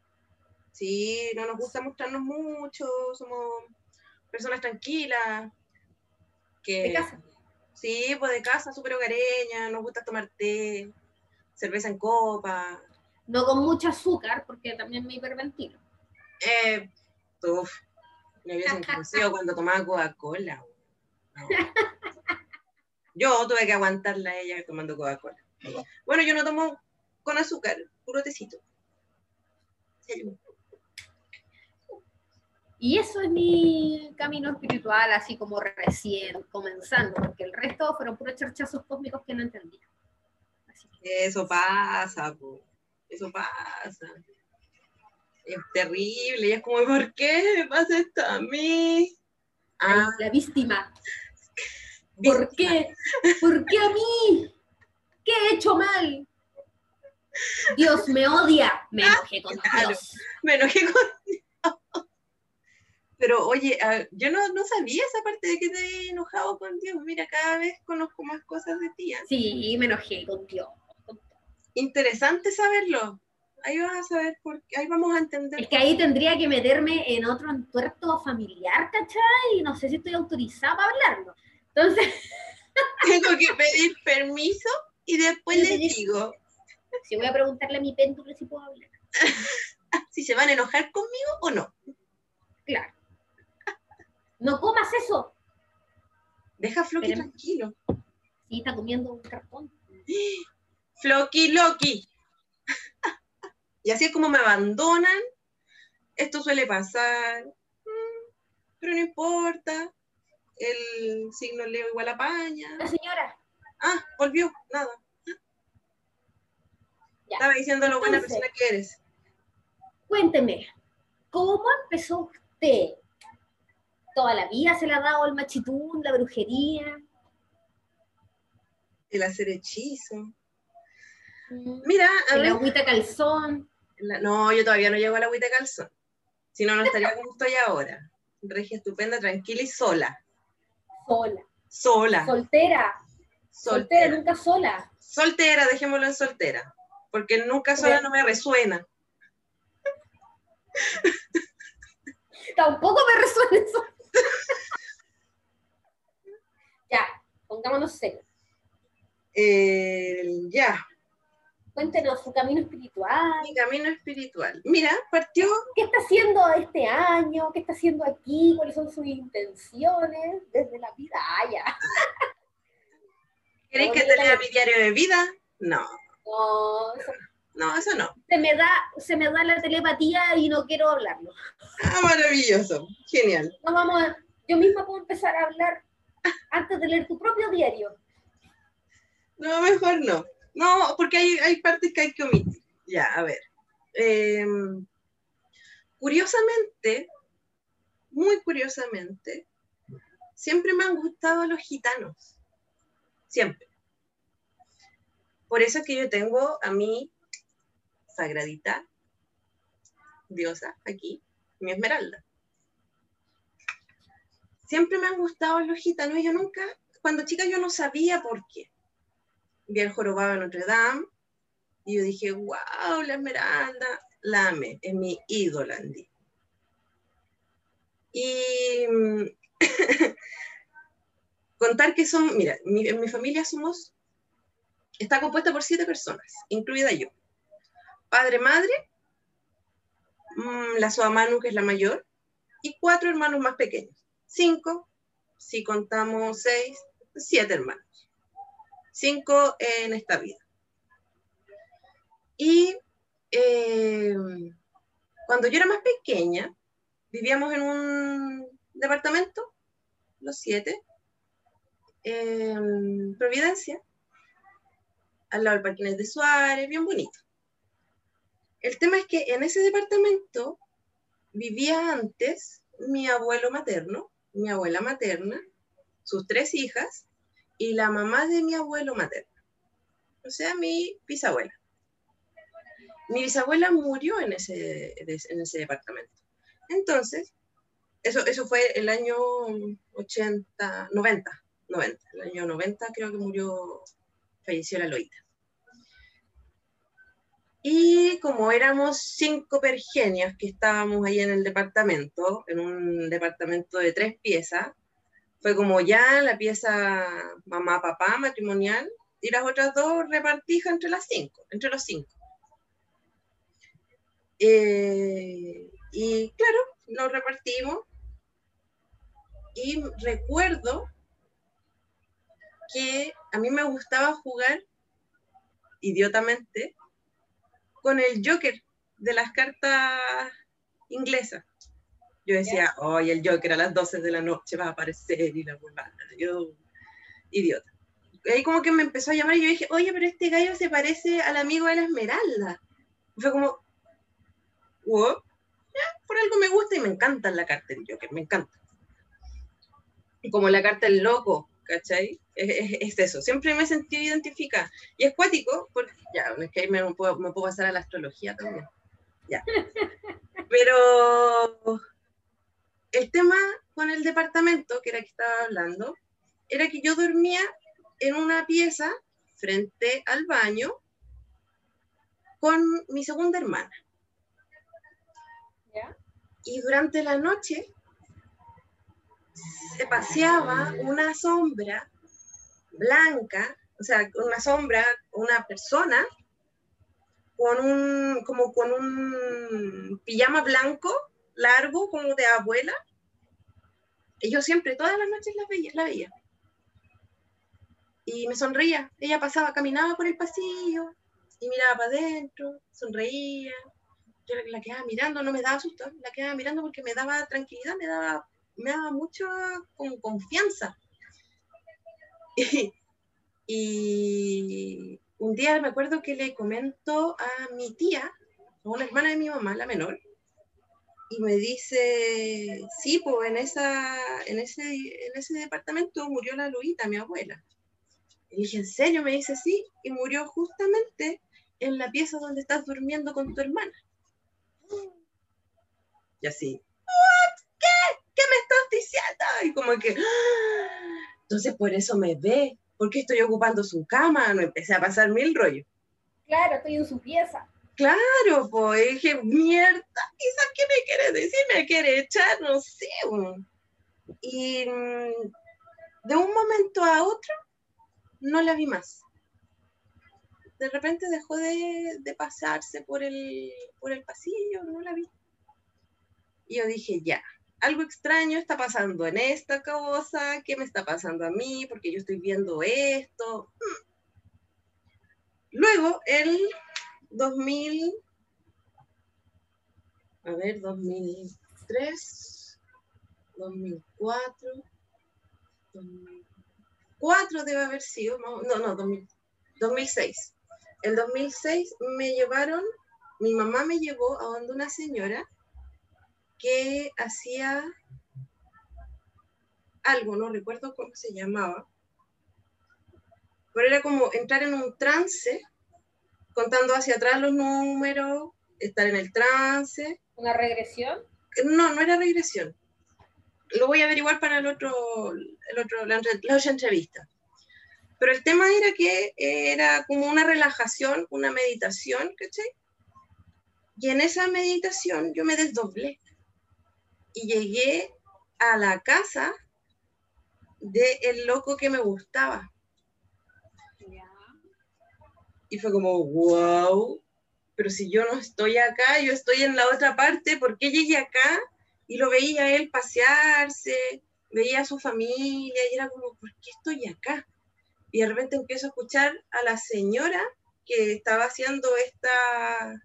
Sí, no nos gusta mostrarnos mucho, somos personas tranquilas. Que, De casa. Sí, pues de casa, súper hogareña, nos gusta tomar té, cerveza en copa. No con mucho azúcar, porque también me hiperventilo. Eh, uf, me hubiesen conocido cuando tomaba Coca-Cola. No. Yo tuve que aguantarla a ella tomando Coca-Cola. Bueno, yo no tomo con azúcar, puro tecito. Salud. Y eso es mi camino espiritual, así como recién comenzando, porque el resto fueron puros charchazos cósmicos que no entendía. Así que, Eso pasa, po. eso pasa. Es terrible y es como, ¿por qué me pasa esto a mí? Ah, la víctima. ¿Por qué? ¿Por qué a mí? ¿Qué he hecho mal? Dios me odia. Me enojé con Claro. Dios. me enojé con Dios. Pero oye, ah, yo no, no sabía esa parte de que te he enojado con Dios. Mira, cada vez conozco más cosas de ti. ¿eh? Sí, me enojé con Dios. Interesante saberlo. Ahí vas a saber por qué, ahí vamos a entender. Es que ahí tendría que meterme en otro entuerto familiar, ¿cachai? Y no sé si estoy autorizada para hablarlo. Entonces, Tengo que pedir permiso y después sí. digo si voy a preguntarle a mi péndulo si puedo hablar. si se van a enojar conmigo o no. Claro. No comas eso. Deja a Floki Pero- tranquilo. Sí, está comiendo un cartón. Floki Loki. y así es como me abandonan. Esto suele pasar. Mm, Pero no importa. El signo Leo igual apaña. La señora. Ah, volvió. Nada. Ya. Estaba diciendo lo buena persona que eres. Cuénteme, ¿cómo empezó usted? ¿Toda la vida se le ha dado el machitún, la brujería? El hacer hechizo. Mm, Mira, a El ver. agüita calzón. la- no, yo todavía no llego a la agüita calzón. Si no, no estaría como estoy ahora. Regia estupenda, tranquila y sola. Sola. Sola. Soltera. Soltera, soltera. nunca sola. Soltera, dejémoslo en soltera. Porque nunca sola no me resuena. Tampoco me resuena eso. ya, pongámonos serios. Eh, ya, Cuéntenos su camino espiritual. mi camino espiritual. Mira, partió. ¿Qué está haciendo este año? ¿Qué está haciendo aquí? ¿Cuáles son sus intenciones desde la vida? Ah, ya. ¿Queréis que te lea mi diario de vida? No, No, eso- no, eso no. se, me da, se me da la telepatía y no quiero hablarlo. Ah, maravilloso. Genial. No vamos a- yo misma puedo empezar a hablar antes de leer tu propio diario. No, mejor no. No, porque hay, hay partes que hay que omitir. Ya, a ver. Eh, curiosamente, muy curiosamente, siempre me han gustado los gitanos. Siempre. Por eso es que yo tengo a mi sagradita diosa aquí, mi esmeralda. Siempre me han gustado los gitanos y yo nunca, cuando chica yo no sabía por qué vi el jorobado de Notre Dame y yo dije, wow, la esmeralda, la amé, es mi ídola en Disney. Y mm, contar que son, mira, mi, en mi familia somos, está compuesta por siete personas, incluida yo. Padre, madre, mm, la Soa Manu, que es la mayor, y cuatro hermanos más pequeños. Cinco, si contamos seis, siete hermanos cinco en esta vida. Y eh, cuando yo era más pequeña, vivíamos en un departamento, los siete, en Providencia, al lado del Parque de Suárez, bien bonito. El tema es que en ese departamento vivía antes mi abuelo materno, mi abuela materna, sus tres hijas, y la mamá de mi abuelo materno, o sea, mi bisabuela. Mi bisabuela murió en ese, en ese departamento. Entonces, eso, eso fue el año 80, 90, 90, el año 90 creo que murió, falleció la Loita. Y como éramos cinco pergenias que estábamos ahí en el departamento, en un departamento de tres piezas, fue como ya la pieza mamá, papá, matrimonial, y las otras dos repartijas entre las cinco, entre los cinco. Eh, y claro, nos repartimos. Y recuerdo que a mí me gustaba jugar idiotamente con el Joker de las cartas inglesas. Yo decía, hoy el Joker a las 12 de la noche va a aparecer y la huevada. Yo, idiota. Ahí como que me empezó a llamar y yo dije, oye, pero este gallo se parece al amigo de la Esmeralda. Y fue como, wow, ya, por algo me gusta y me encanta la carta del Joker, me encanta. Y como la carta del loco, ¿cachai? Es, es- es eso, siempre me he sentido identificada. Y es cuático, porque ya, es que ahí me puedo, me puedo pasar a la astrología también. Ya. Pero el tema con el departamento, que era que estaba hablando, era que yo dormía en una pieza frente al baño con mi segunda hermana. ¿Ya? Y durante la noche se paseaba una sombra blanca, o sea, una sombra, una persona con un, como con un pijama blanco largo, como de abuela. Y yo siempre, todas las noches la veía, la veía. Y me sonreía. Ella pasaba, caminaba por el pasillo y miraba para adentro, sonreía. Yo la, quedaba mirando, no me daba susto, la quedaba mirando porque me daba tranquilidad, me daba, me daba mucha con confianza. Y, un día me acuerdo que le comento a mi tía, a una hermana de mi mamá, la menor, y me dice, sí, pues en, esa, en, ese, en ese departamento murió la Luita, mi abuela. Y dije, ¿en serio? Me dice, sí, y murió justamente en la pieza donde estás durmiendo con tu hermana. Y así, ¿What? ¿Qué? ¿Qué me estás diciendo? Y como que, ¡ah! entonces por eso me ve, porque estoy ocupando su cama, no empecé a pasar mil rollos. Claro, estoy en su pieza. Claro, pues dije, mierda, quizás qué me quiere decir, me quiere echar, no sé. Y mm, de un momento a otro, no la vi más. De repente dejó de, de pasarse por el, por el pasillo, no la vi. Y yo dije, ya, algo extraño está pasando en esta cosa, ¿qué me está pasando a mí? Porque yo estoy viendo esto. Mm. Luego, el 2000, a ver, 2003, 2004, 2004 debe haber sido, no, no, no 2000, 2006. El 2006 me llevaron, mi mamá me llevó a donde una señora que hacía algo, no recuerdo cómo se llamaba, pero era como entrar en un trance, contando hacia atrás los números, estar en el trance. ¿Una regresión? No, no era regresión. Lo voy a averiguar para el otro, el otro, la, la otra entrevista. Pero el tema era que era como una relajación, una meditación, ¿cachai? Y en esa meditación yo me desdoblé y llegué a la casa del loco que me gustaba. Y fue como, wow, pero si yo no estoy acá, yo estoy en la otra parte, ¿por qué llegué acá? Y lo veía a él pasearse, veía a su familia, y era como, ¿por qué estoy acá? Y de repente empiezo a escuchar a la señora que estaba haciendo esta,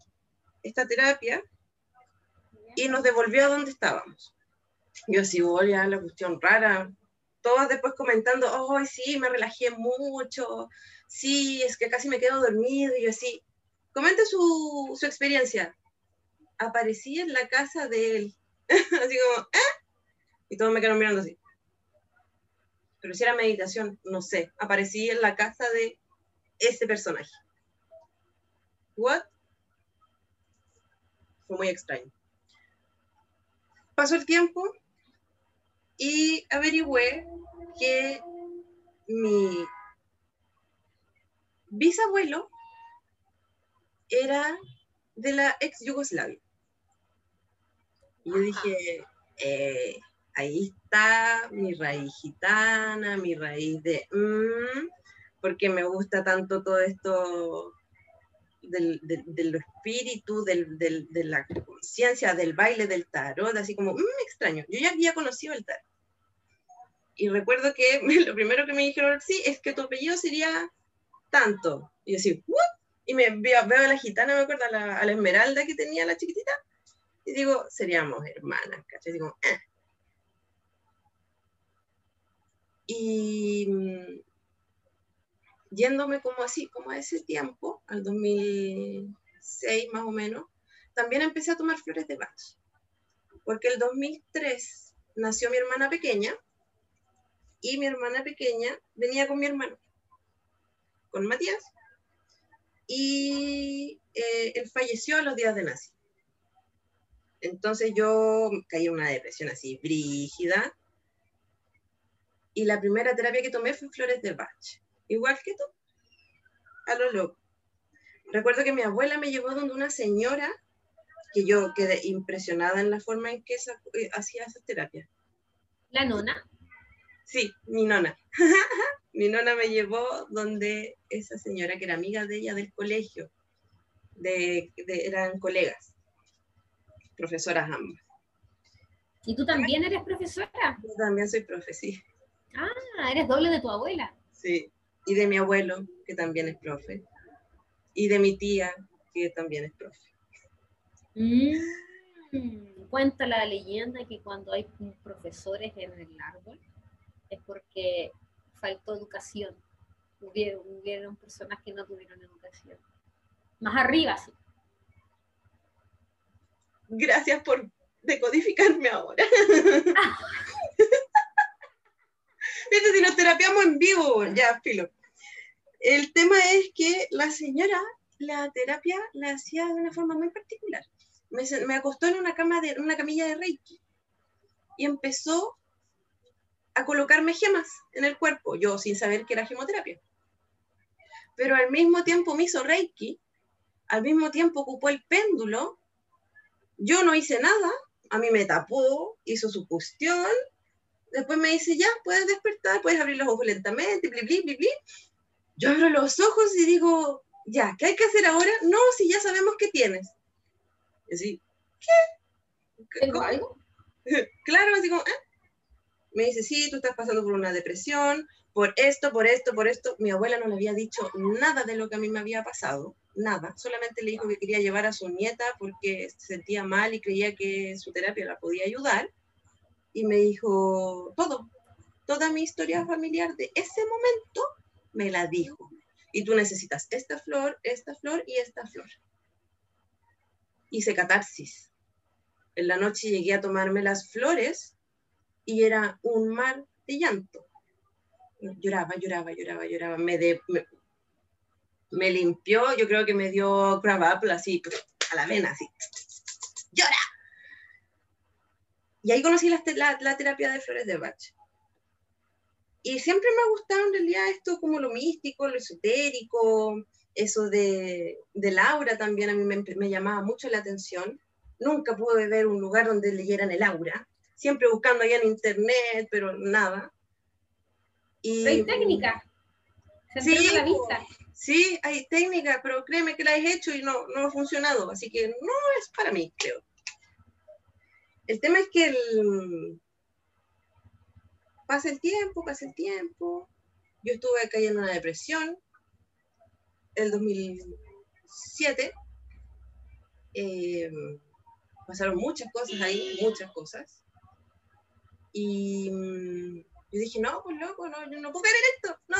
esta terapia y nos devolvió a donde estábamos. Yo así, voy a la cuestión rara. Todas después comentando, oh, sí, me relajé mucho, sí, es que casi me quedo dormido. Y yo así, comente su, su experiencia. Aparecí en la casa de él. así como, ¿eh? Y todos me quedaron mirando así. Pero si era meditación, no sé. Aparecí en la casa de ese personaje. ¿What? Fue muy extraño. Pasó el tiempo y averigüé que mi bisabuelo era de la ex Yugoslavia. Y yo dije, eh, ahí está mi raíz gitana, mi raíz de, mm, porque me gusta tanto todo esto del, del, de lo espíritu, del, del, de la conciencia, del baile, del tarot, así como, mm, extraño. Yo ya había conocido el tarot. Y recuerdo que lo primero que me dijeron, sí, es que tu apellido sería tanto. Y yo así, ¿what? Y me veo, veo a la gitana, me acuerdo, a la, a la esmeralda que tenía la chiquitita, y digo, seríamos hermanas, ¿cachai? Digo, "Ah". Y mm, yéndome como así, como a ese tiempo, al 2006 más o menos, también empecé a tomar flores de Bach. Porque el 2003 nació mi hermana pequeña y mi hermana pequeña venía con mi hermano, con Matías, y eh, él falleció a los días de nazi. Entonces yo caí en una depresión así, brígida, y la primera terapia que tomé fue flores de Bach, igual que tú, a lo loco. Recuerdo que mi abuela me llevó donde una señora que yo quedé impresionada en la forma en que esa- eh, hacía esas terapias. La nona. Sí, mi nona. mi nona me llevó donde esa señora que era amiga de ella del colegio, de, de- eran colegas, profesoras ambas. ¿Y tú también eres profesora? Yo también soy profe, sí, Ah, eres doble de tu abuela. sí. Y de mi abuelo, que también es profe. Y de mi tía, que también es profe. Mm, Cuenta la leyenda que cuando hay profesores en el árbol es porque faltó educación. Hubieron, hubieron personas que no tuvieron educación. Más arriba, sí. Gracias por decodificarme ahora. Viste, si nos terapiamos en vivo, ya, filo. El tema es que la señora la terapia la hacía de una forma muy particular. Me, me acostó en una, cama de, una camilla de Reiki y empezó a colocarme gemas en el cuerpo, yo sin saber que era gemoterapia. Pero al mismo tiempo me hizo Reiki, al mismo tiempo ocupó el péndulo, yo no hice nada, a mí me tapó, hizo su cuestión, después me dice, ya, puedes despertar, puedes abrir los ojos lentamente, bli, bli, bli, bli. Yo abro los ojos y digo, ya, ¿qué hay que hacer ahora? No, si ya sabemos qué tienes. Y así, ¿qué? ¿Tengo algo? Claro, así como, ¿eh? Me dice, sí, tú estás pasando por una depresión, por esto, por esto, por esto. Mi abuela no le había dicho nada de lo que a mí me había pasado, nada. Solamente le dijo que quería llevar a su nieta porque se sentía mal y creía que su terapia la podía ayudar. Y me dijo todo, toda mi historia familiar de ese momento me la dijo. Y tú necesitas esta flor, esta flor y esta flor. Hice catarsis. En la noche llegué a tomarme las flores y era un mar de llanto. Lloraba, lloraba, lloraba, lloraba. Me, de- me, limpió, yo creo que me dio crab apple así, a la vena, así. ¡Llora! Y ahí conocí la, la- la terapia de flores de Bach. Y siempre me ha gustado en realidad esto como lo místico, lo esotérico, eso de, de Laura también a mí me, me llamaba mucho la atención. Nunca pude ver un lugar donde leyeran el aura. Siempre buscando allá en internet, pero nada. Y, hay técnica. Se Sí, la po. vista. Sí, hay técnicas, pero créeme que la he hecho y no, no ha funcionado, así que no es para mí, creo. El tema es que el... pasa el tiempo, pasa el tiempo. Yo estuve cayendo en una depresión el 2007. Eh, pasaron muchas cosas ahí, muchas cosas. Y mm, yo dije, no, pues loco, no, yo no puedo caer en esto, no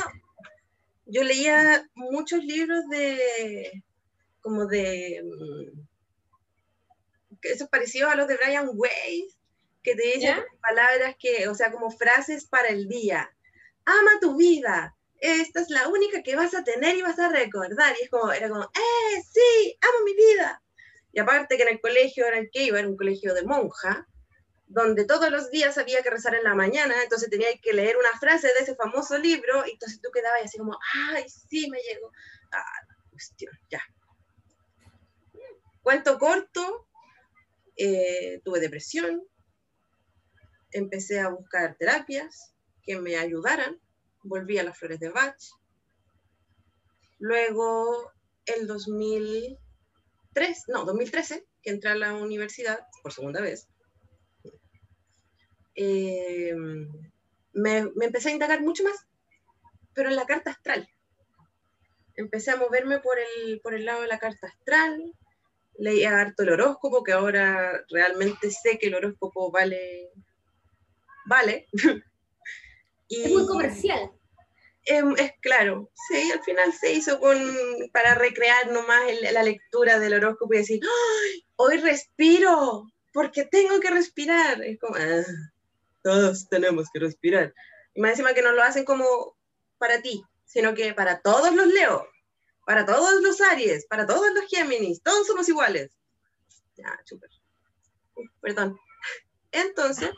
yo leía muchos libros de como de mm, esos parecidos a los de Brian Weiss que te dicen palabras que, o sea, como frases para el día. Ama tu vida. Esta es la única que vas a tener y vas a recordar. Y es como, era como, ¡eh, sí! ¡Amo mi vida! Y aparte que en el colegio era el que iba, era un colegio de monja, donde todos los días había que rezar en la mañana, entonces tenía que leer una frase de ese famoso libro, y entonces tú quedabas así como, ¡ay, sí, me llegó! Ah, la cuestión, ya. Cuento corto, eh, tuve depresión, empecé a buscar terapias que me ayudaran, volví a las flores de Bach. Luego, el 2003, no, 2013, que entré a la universidad por segunda vez, eh, me, me empecé a indagar mucho más, pero en la carta astral. Empecé a moverme por el, por el lado de la carta astral, leía harto el horóscopo, que ahora realmente sé que el horóscopo vale, vale. y, Es muy comercial. Em, es claro, sí, al final se hizo con, para recrear nomás el- la lectura del horóscopo y decir, ¡Ay, hoy respiro, porque tengo que respirar. Es como, "Ah, todos tenemos que respirar. Y más encima que no lo hacen como para ti, sino que para todos los Leo, para todos los Aries, para todos los Géminis, todos somos iguales. Ya, súper. Uf, Perdón. Entonces,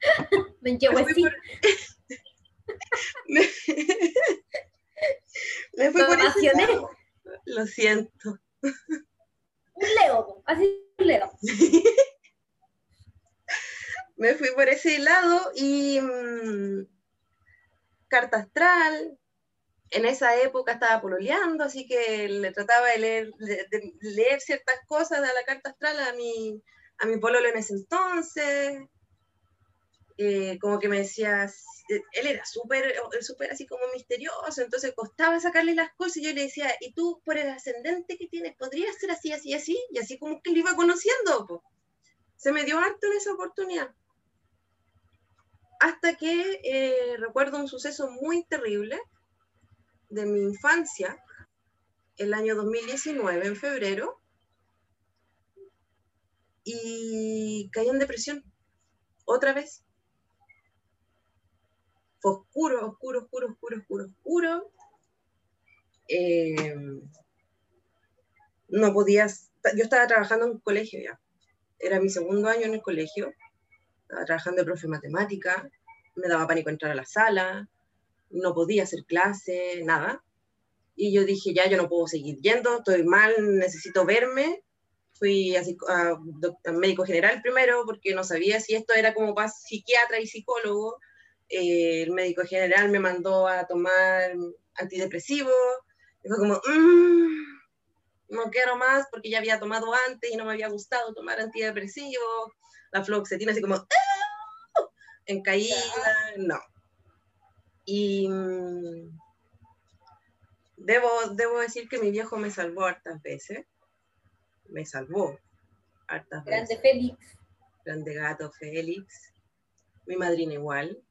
Me me fui así. por, me, me fui por ese lado. Lo siento. Un Leo, así un Leo. me fui por ese lado y mm, carta astral. En esa época estaba pololeando, así que le trataba de leer, de- leer ciertas cosas de la carta astral a mi, a mi pololo en ese entonces. Eh, como que me decía, él era súper súper así como misterioso, entonces costaba sacarle las cosas y yo le decía, ¿y tú por el ascendente que tienes, podrías ser así, así, así? Y así como que lo iba conociendo. po. Se me dio harto en esa oportunidad hasta que eh, recuerdo un suceso muy terrible de mi infancia, el año 2019, en febrero, y caí en depresión, otra vez. Fue oscuro, oscuro, oscuro, oscuro, oscuro, oscuro. Eh, no podías, yo estaba trabajando en un colegio ya, era mi segundo año en el colegio, estaba trabajando de profe de matemática, me daba pánico entrar a la sala, no podía hacer clase, nada. Y yo dije, ya, yo no puedo seguir yendo, estoy mal, necesito verme. Fui a, a, médico general primero porque no sabía si esto era como para psiquiatra y psicólogo. Eh, el médico general me mandó a tomar antidepresivos. Y fue como, mmm, no quiero más porque ya había tomado antes y no me había gustado tomar antidepresivos. La fluoxetina así como, ¡Ah! en caída, no. Y mm, debo, debo decir que mi viejo me salvó hartas veces. Me salvó hartas Grande veces. Félix. Grande gato Félix. Mi madrina igual.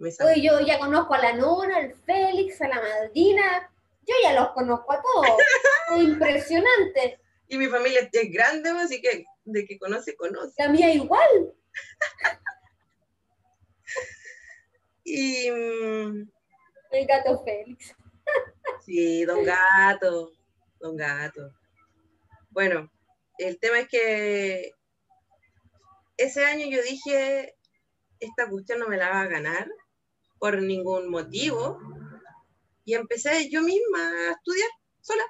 Oye, yo ya conozco a la nona, al Félix, a la madrina. Yo ya los conozco a todos. es impresionante. Y mi familia es grande, así que de que conoce, conoce. La mía igual. y. mm, El gato Félix. Sí, don gato, don gato. Bueno, el tema es que ese año yo dije, esta cuestión no me la va a ganar por ningún motivo. Y empecé yo misma a estudiar sola.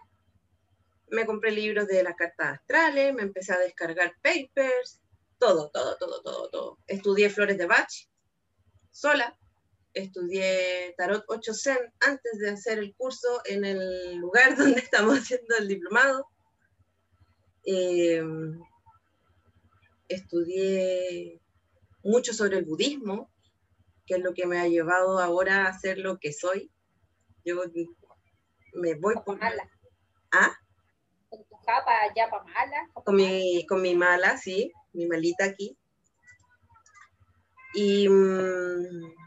Me compré libros de las cartas astrales, me empecé a descargar papers, todo, todo, todo, todo, todo. Estudié flores de Bach sola. Estudié Tarot 8 Zen antes de hacer el curso en el lugar donde estamos haciendo el diplomado. Eh, estudié mucho sobre el budismo, que es lo que me ha llevado ahora a ser lo que soy. Yo me voy por... Mala. ¿Ah? Con tu japa allá para mala. Con mi, con mi mala, sí, mi malita aquí. Y mm,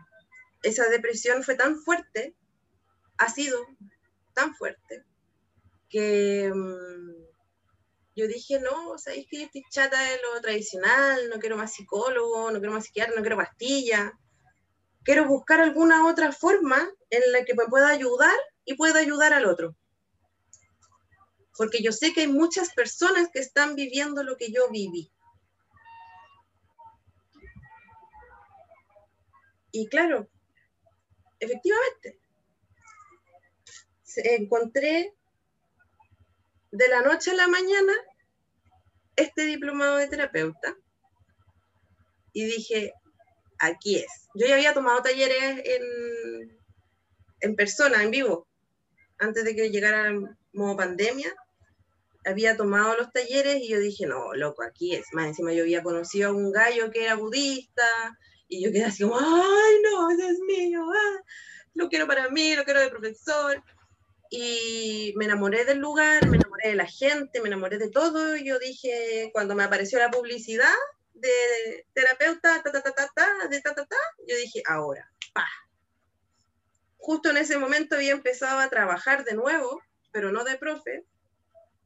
esa depresión fue tan fuerte, ha sido tan fuerte, que mm, yo dije, no, sabéis que yo estoy chata de lo tradicional, no quiero más psicólogo, no quiero más psiquiatra, no quiero pastilla. Quiero buscar alguna otra forma en la que me pueda ayudar y pueda ayudar al otro. Porque yo sé que hay muchas personas que están viviendo lo que yo viví. Y claro, efectivamente, encontré de la noche a la mañana este diplomado de terapeuta y dije, aquí es. Yo ya había tomado talleres en, en persona, en vivo, antes de que llegara modo pandemia. Había tomado los talleres y yo dije, no, loco, aquí es. Más encima yo había conocido a un gallo que era budista y yo quedé así como, ay, no, ese es mío, ah, lo quiero para mí, lo quiero de profesor. Y me enamoré del lugar, me enamoré de la gente, me enamoré de todo. Y yo dije, cuando me apareció la publicidad de terapeuta, ta, ta, ta, ta, ta, de ta, ta, ta, yo dije, ahora, pa. Justo en ese momento había empezado a trabajar de nuevo, pero no de profe.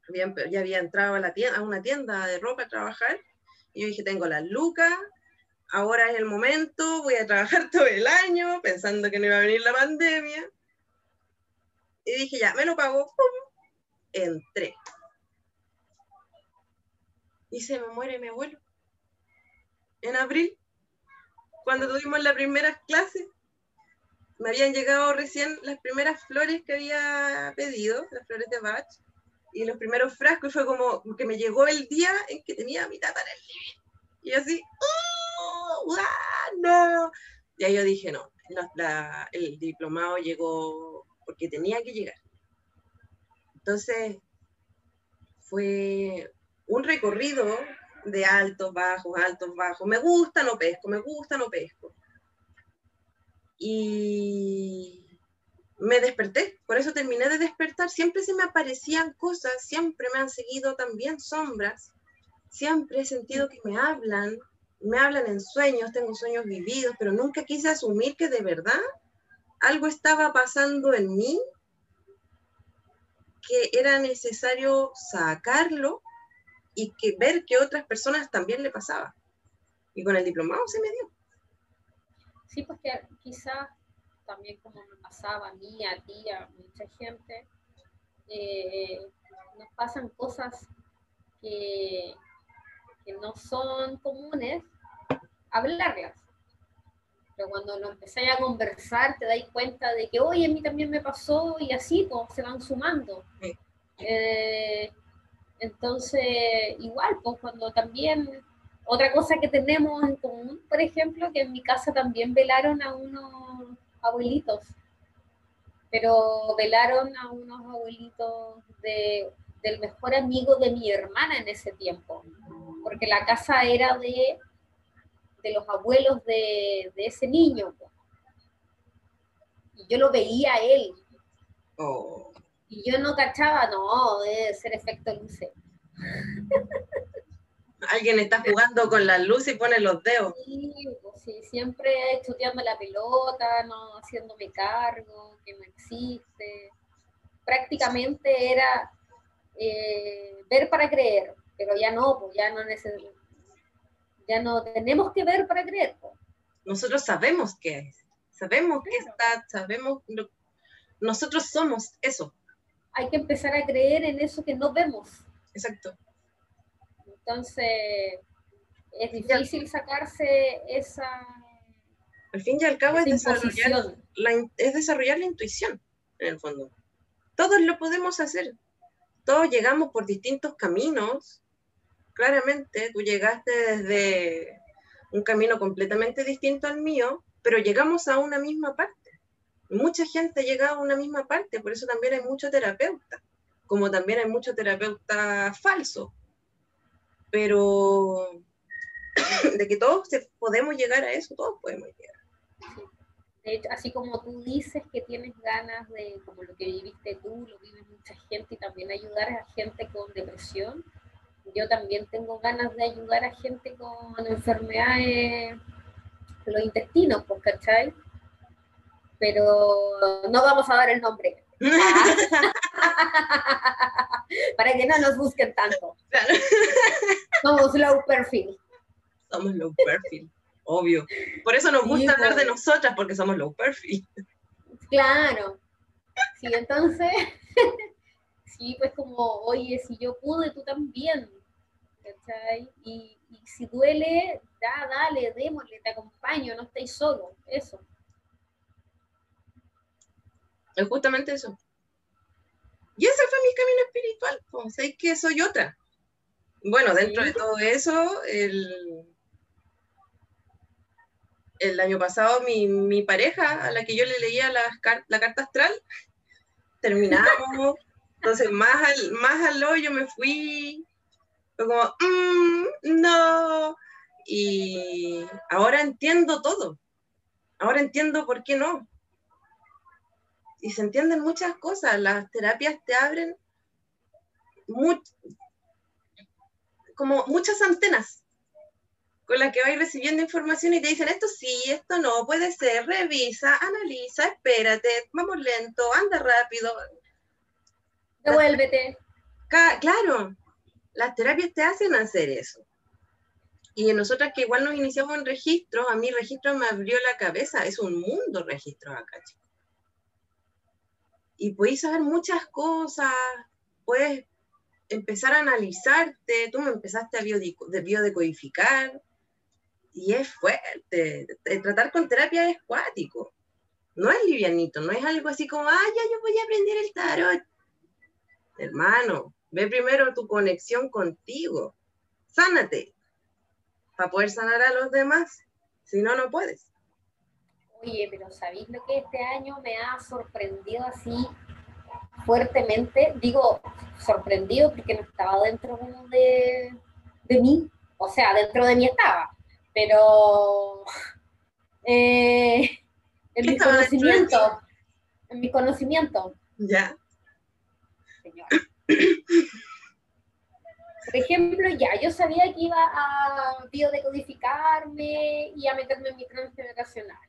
Había ya había entrado a, la tienda, a una tienda de ropa a trabajar. Y yo dije, tengo las lucas, ahora es el momento, voy a trabajar todo el año, pensando que no iba a venir la pandemia. Y dije, ya, me lo pago. ¡pum! Entré. Y se me muere mi abuelo. En abril, cuando tuvimos la primera clase, me habían llegado recién las primeras flores que había pedido, las flores de Bach, y los primeros frascos, y fue como que me llegó el día en que tenía mi tata en el living. Y así, ¡oh! ¡Ah, no! Y ahí yo dije, no, la- el diplomado llegó porque tenía que llegar. Entonces, fue un recorrido de altos, bajos, altos, bajos. Me gusta, no pesco, me gusta, no pesco. Y me desperté, por eso terminé de despertar. Siempre se me aparecían cosas, siempre me han seguido también sombras, siempre he sentido que me hablan, me hablan en sueños, tengo sueños vividos, pero nunca quise asumir que de verdad algo estaba pasando en mí que era necesario sacarlo y que ver que otras personas también le pasaba. Y con el diplomado se me dio. Sí, pues que quizás también como me pasaba a mí, a ti, a mucha gente, eh, nos pasan cosas que no son comunes, hablarlas. Pero cuando lo empezáis a conversar, te dais cuenta de que, oye, a mí también me pasó y así, pues, se van sumando. Eh, entonces, igual, pues cuando también, otra cosa que tenemos en común, por ejemplo, que en mi casa también velaron a unos abuelitos, pero velaron a unos abuelitos de, del mejor amigo de mi hermana en ese tiempo, porque la casa era de de los abuelos de, ese niño. Y yo lo veía a él. Oh. Y yo no cachaba, no, debe ser efecto luce. Alguien está jugando con la luz y pone los dedos. Sí, pues sí, siempre estudiando la pelota, no haciéndome cargo, que no existe. Prácticamente era eh, ver para creer, pero ya no, pues ya no necesito ya no tenemos que ver para creer. Nosotros sabemos qué es, sabemos qué está, sabemos, nosotros somos eso. Hay que empezar a creer en eso que no vemos. Exacto. Entonces, es difícil sacarse esa... Al fin y al cabo es desarrollar, la, es desarrollar la intuición, en el fondo. Todos lo podemos hacer. Todos llegamos por distintos caminos claramente tú llegaste desde un camino completamente distinto al mío, pero llegamos a una misma parte. Mucha gente llega a una misma parte, por eso también hay mucho terapeuta, como también hay mucho terapeuta falso. Pero de que todos podemos llegar a eso, todos podemos llegar. así como tú dices que tienes ganas de, como lo que viviste tú, lo vive mucha gente y también ayudar a gente con depresión, yo también tengo ganas de ayudar a gente con enfermedades de los intestinos, pues, ¿cachai? Pero no vamos a dar el nombre. Para que no nos busquen tanto. Somos low perfil. Somos low perfil, obvio. Por eso nos gusta hablar de pues. nosotras, porque somos low perfil. Claro. Sí, entonces, sí, pues como, oye, si yo pude, tú también. Y, si duele, da, dale, démosle, te acompaño, no estáis solo, eso. Es justamente eso. Y ese fue mi camino espiritual, pues, sé que soy otra. Bueno, dentro de todo eso, el, el año pasado mi, mi, pareja, a la que yo le leía las, la carta astral, terminamos. Entonces, más al, más al hoyo me fui como, mm, no. Y ahora entiendo todo. Ahora entiendo por qué no. Y se entienden muchas cosas. Las terapias te abren como muchas antenas con las que vais recibiendo información y te dicen esto sí, esto no, puede ser, revisa, analiza, espérate, vamos lento, anda rápido. Devuélvete. Claro, las terapias te hacen hacer eso. Y nosotras que igual nos iniciamos en registros, a mí registro me abrió la cabeza, es un mundo registros acá, chicos. Y puedes saber muchas cosas, puedes empezar a analizarte, tú me empezaste a biodecodificar, y es fuerte, tratar con terapia es cuático, no es livianito, no es algo así como, ah, ya yo voy a aprender el tarot. Hermano, Ve primero tu conexión contigo. Sánate para poder sanar a los demás. Si no, no puedes. Oye, pero ¿sabéis lo que este año me ha sorprendido así fuertemente? Digo, sorprendido porque no estaba dentro de, de mí. O sea, dentro de mí estaba. Pero eh, en mi conocimiento. En mi conocimiento. Ya. Señor. Por ejemplo, ya, yo sabía que iba a biodecodificarme y a meterme en mi transgeneracional.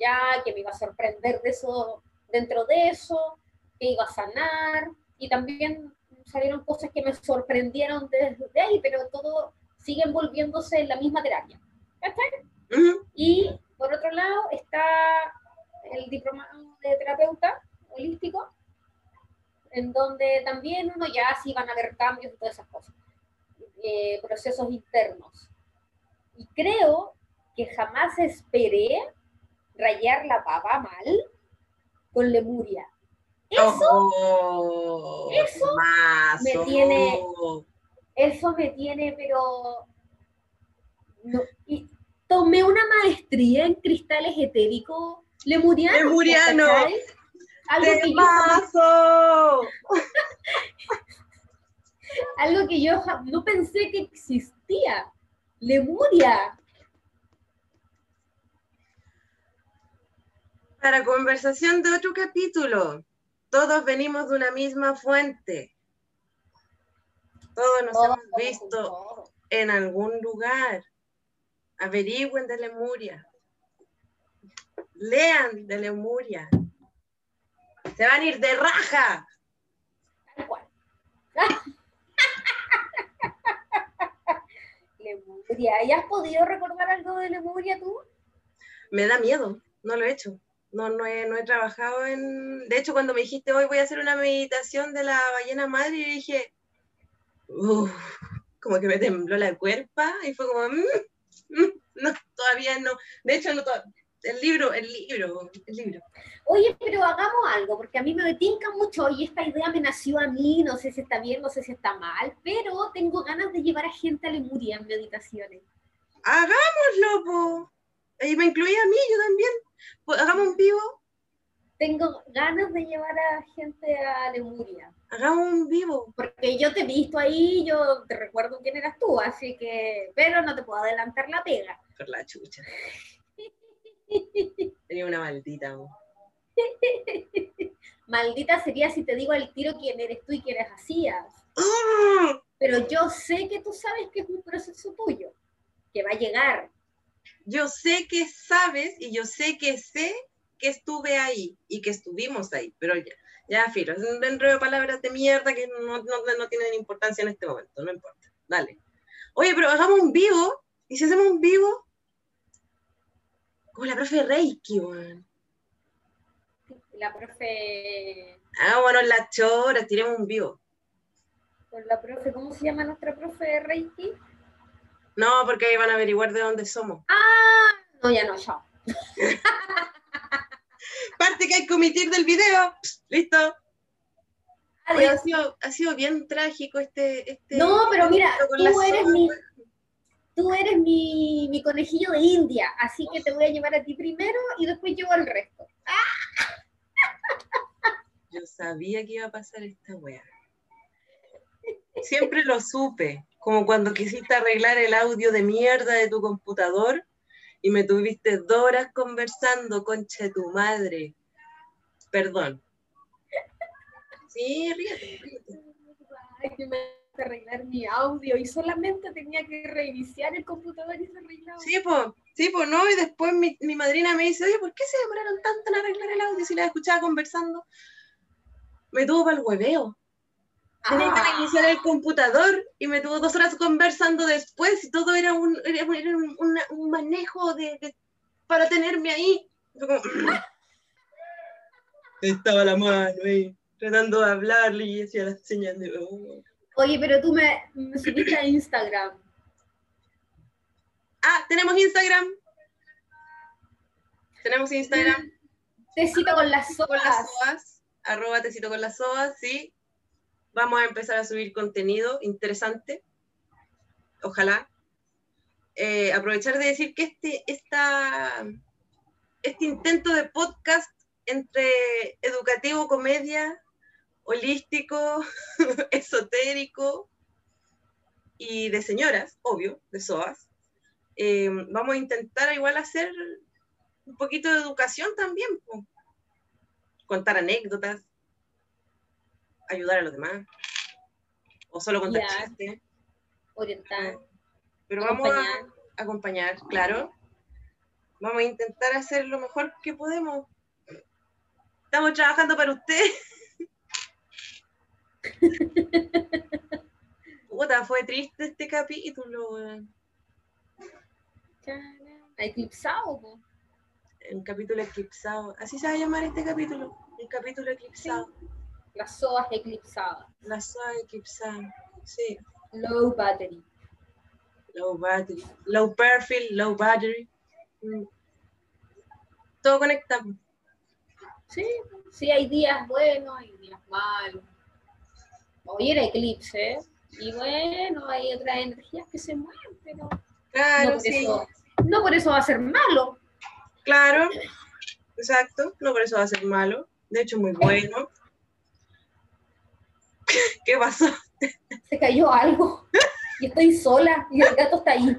Ya, que me iba a sorprender de eso, dentro de eso, que iba a sanar. Y también salieron cosas que me sorprendieron desde ahí, pero todo sigue envolviéndose en la misma terapia. Y por otro lado está el diplomado de terapeuta holístico, en donde también uno ya sí van a haber cambios y todas esas cosas, eh, procesos internos. Y creo que jamás esperé rayar la papa mal con Lemuria. Eso, Oh, eso mazo. me tiene- eso me tiene, pero... no- y tomé una maestría en cristales etéricos lemurianos. Lemuriano. Algo que, yo, algo que yo no pensé que existía. Lemuria. Para conversación de otro capítulo, todos venimos de una misma fuente. Todos nos hemos visto en algún lugar. Averigüen de Lemuria. Lean de Lemuria. Se van a ir de raja. Tal cual. Lemuria. ¿Y has podido recordar algo de Lemuria tú? Me da miedo, no lo he hecho. No, no, he, no he trabajado en... De hecho, cuando me dijiste hoy voy a hacer una meditación de la ballena madre, yo dije, "Uf", como que me tembló la cuerpa y fue como, "Mm, mm, no, todavía no. De hecho, no el libro, el libro, el libro. Oye, pero hagamos algo, porque a mí me tinca mucho y esta idea me nació a mí, no sé si está bien, no sé si está mal, pero tengo ganas de llevar a gente a Lemuria en meditaciones. Hagámoslo, po. Y me incluía a mí, yo también. Pues, hagamos un vivo, Tengo ganas de llevar a gente a Lemuria, hagamos un vivo. porque yo te he visto ahí, yo te recuerdo quién eras tú, así que, pero no te puedo adelantar la pega. Por la chucha. Tenía una maldita. Maldita sería si te digo al tiro quién eres tú y quiénes hacías. ¡Ah! Pero yo sé que tú sabes que es un proceso tuyo, que va a llegar. yo sé que sabes y yo sé que sé que estuve ahí y que estuvimos ahí, pero ya, ya, filo, es un de palabras de mierda que no, no, no tienen importancia en este momento, no importa, dale. Oye, pero hagamos un vivo, y si hacemos un vivo, como la profe Reiki, weón. La profe, Hagámonos las choras, tiremos un vivo. con la profe, ¿cómo se llama nuestra profe de Reiki? No, porque ahí van a averiguar de dónde somos. Ah, no, ya no, yo. Parte que hay que omitir del video. Listo. Oye, ha, sido, ha sido bien trágico este... este No, pero mira, tú eres mi-. Tú eres mi, mi conejillo de India, así que te voy a llevar a ti primero y después llevo al resto. Yo sabía que iba a pasar esta wea. Siempre lo supe, como cuando quisiste arreglar el audio de mierda de tu computador y me tuviste dos horas conversando, concha de tu madre. Perdón. Sí, ríete, ríete. Arreglar mi audio y solamente tenía que reiniciar el computador y se arreglaba. Sí, pues, sí, pues, no, y después mi, mi madrina me dice, oye, ¿por qué se demoraron tanto en arreglar el audio si la escuchaba conversando? Me tuvo para el hueveo. Tenía que Ah, reiniciar el computador y me tuvo dos horas conversando después y todo era un, era, era un, una- un manejo de, de- para tenerme ahí. Como- Estaba la mano ahí, tratando de hablarle y hacía las señas de... "Oh". Oye, pero tú me, me subiste a Instagram. Ah, tenemos Instagram. Tenemos Instagram. Tecito con las con las soas, arroba tecito con las soas, sí. Vamos a empezar a subir contenido interesante. Ojalá. Eh, aprovechar de decir que este, esta, este intento de podcast entre educativo, comedia, holístico, esotérico y de señoras, obvio, de SOAS, eh, vamos a intentar igual hacer un poquito de educación también. contar anécdotas, ayudar a los demás, o solo contar Ya. chistes, Orientar. pero vamos a acompañar, claro. Vamos a intentar hacer lo mejor que podemos. Estamos trabajando para usted. Puta, fue triste este capítulo, weón. Eclipsado, po. Un capítulo eclipsado. Así se va a llamar este capítulo. Un capítulo eclipsado. Las SOAS eclipsadas. Las SOAS eclipsadas. Sí. Low battery. Low battery. Low perfil, low battery. Mm. Todo conectado. Sí, sí, hay días buenos, hay días malos. Hoy era eclipse, y bueno, hay otras energías que se mueven, pero claro, no, por sí. eso, no por eso va a ser malo. Claro, exacto, no por eso va a ser malo. De hecho, muy bueno. ¿Qué pasó? Se cayó algo y estoy sola y el gato está ahí.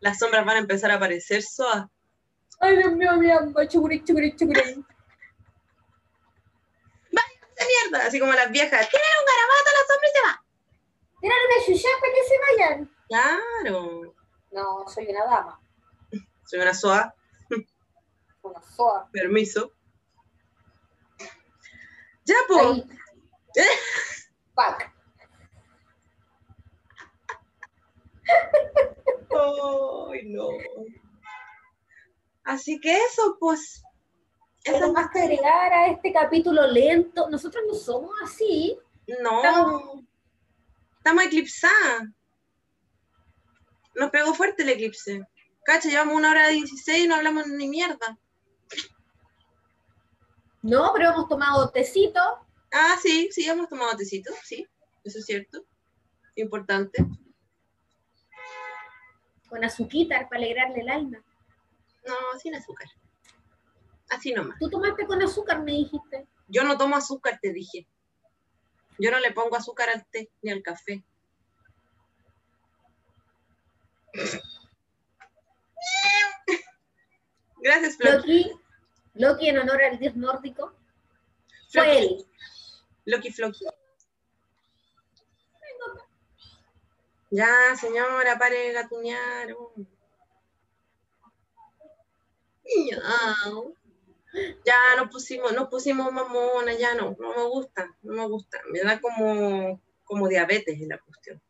Las sombras van a empezar a aparecer, Soa. Ay, Dios mío, mi alma, chucurí, chucurí, chucurí. Así como las viejas. ¡Tienen un garabato, la sombra y se va! Tiran una chucha para que se vayan. Claro. No, soy una dama, Soy una Soa. una soa. Permiso. Ya, po. Ahí. Fuck. Ay, no. Así que eso, pues. Eso más que agregar a este capítulo lento. Nosotros no somos así. No. Estamos- Estamos eclipsadas. Nos pegó fuerte el eclipse. Cacha, llevamos una hora 16 y no hablamos ni mierda. No, pero hemos tomado tecito. Ah, sí, sí, hemos tomado tecito, sí, eso es cierto. Importante. con azuquitar para alegrarle el alma. No, sin azúcar. Así nomás. Tú tomaste con azúcar, me dijiste. Yo no tomo azúcar, te dije. Yo no le pongo azúcar al té ni al café. Gracias, Floki. Loki, Loki en honor al dios nórdico, fue él. Loki Floki. Ya, señora, pare de gatuñar. Ya nos pusimos, nos pusimos mamona, ya no, no me gusta, no me gusta. Me da como, como diabetes en la cuestión.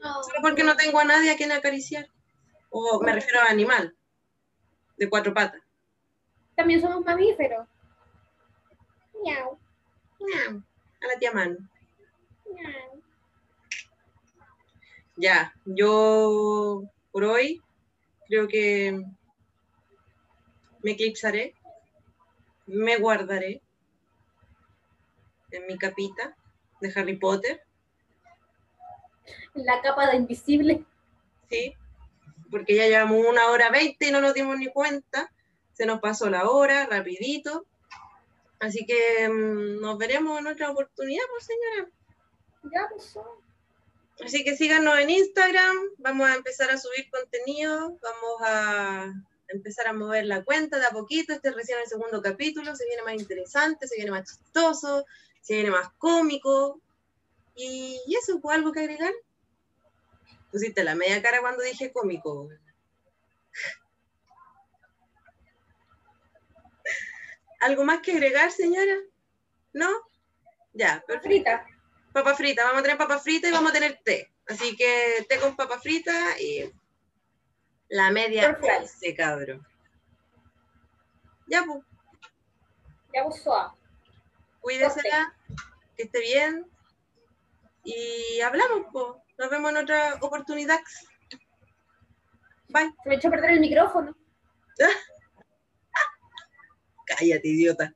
No, Solo porque no tengo a nadie a quien acariciar. O me refiero a animal, de cuatro patas. También somos mamíferos. Miau, Miau, A la tía mano. miau. Ya, yo por hoy creo que me eclipsaré, me guardaré en mi capita de Harry Potter, La capa de invisible. ¿sí? Porque ya llevamos una hora veinte y no nos dimos ni cuenta, se nos pasó la hora rapidito, así que mm, nos veremos en otra oportunidad, pues señora. Ya pasó. Así que síganos en Instagram, vamos a empezar a subir contenido, vamos a empezar a mover la cuenta de a poquito, este es recién el segundo capítulo, se viene más interesante, se viene más chistoso, se viene más cómico, y, eso, ¿pues algo que agregar? Pusiste la media cara cuando dije cómico. ¿Algo más que agregar, señora? ¿No? Ya, perfecto. Frita. Papa frita, vamos a tener papa frita y vamos a tener té. Así que té con papa frita y la media once, cabrón. Ya, pues, Ya pasó. cuídesela, que esté bien. Y hablamos, pues. Nos vemos en otra oportunidad. Bye. Se me echó a perder el micrófono. Cállate, idiota.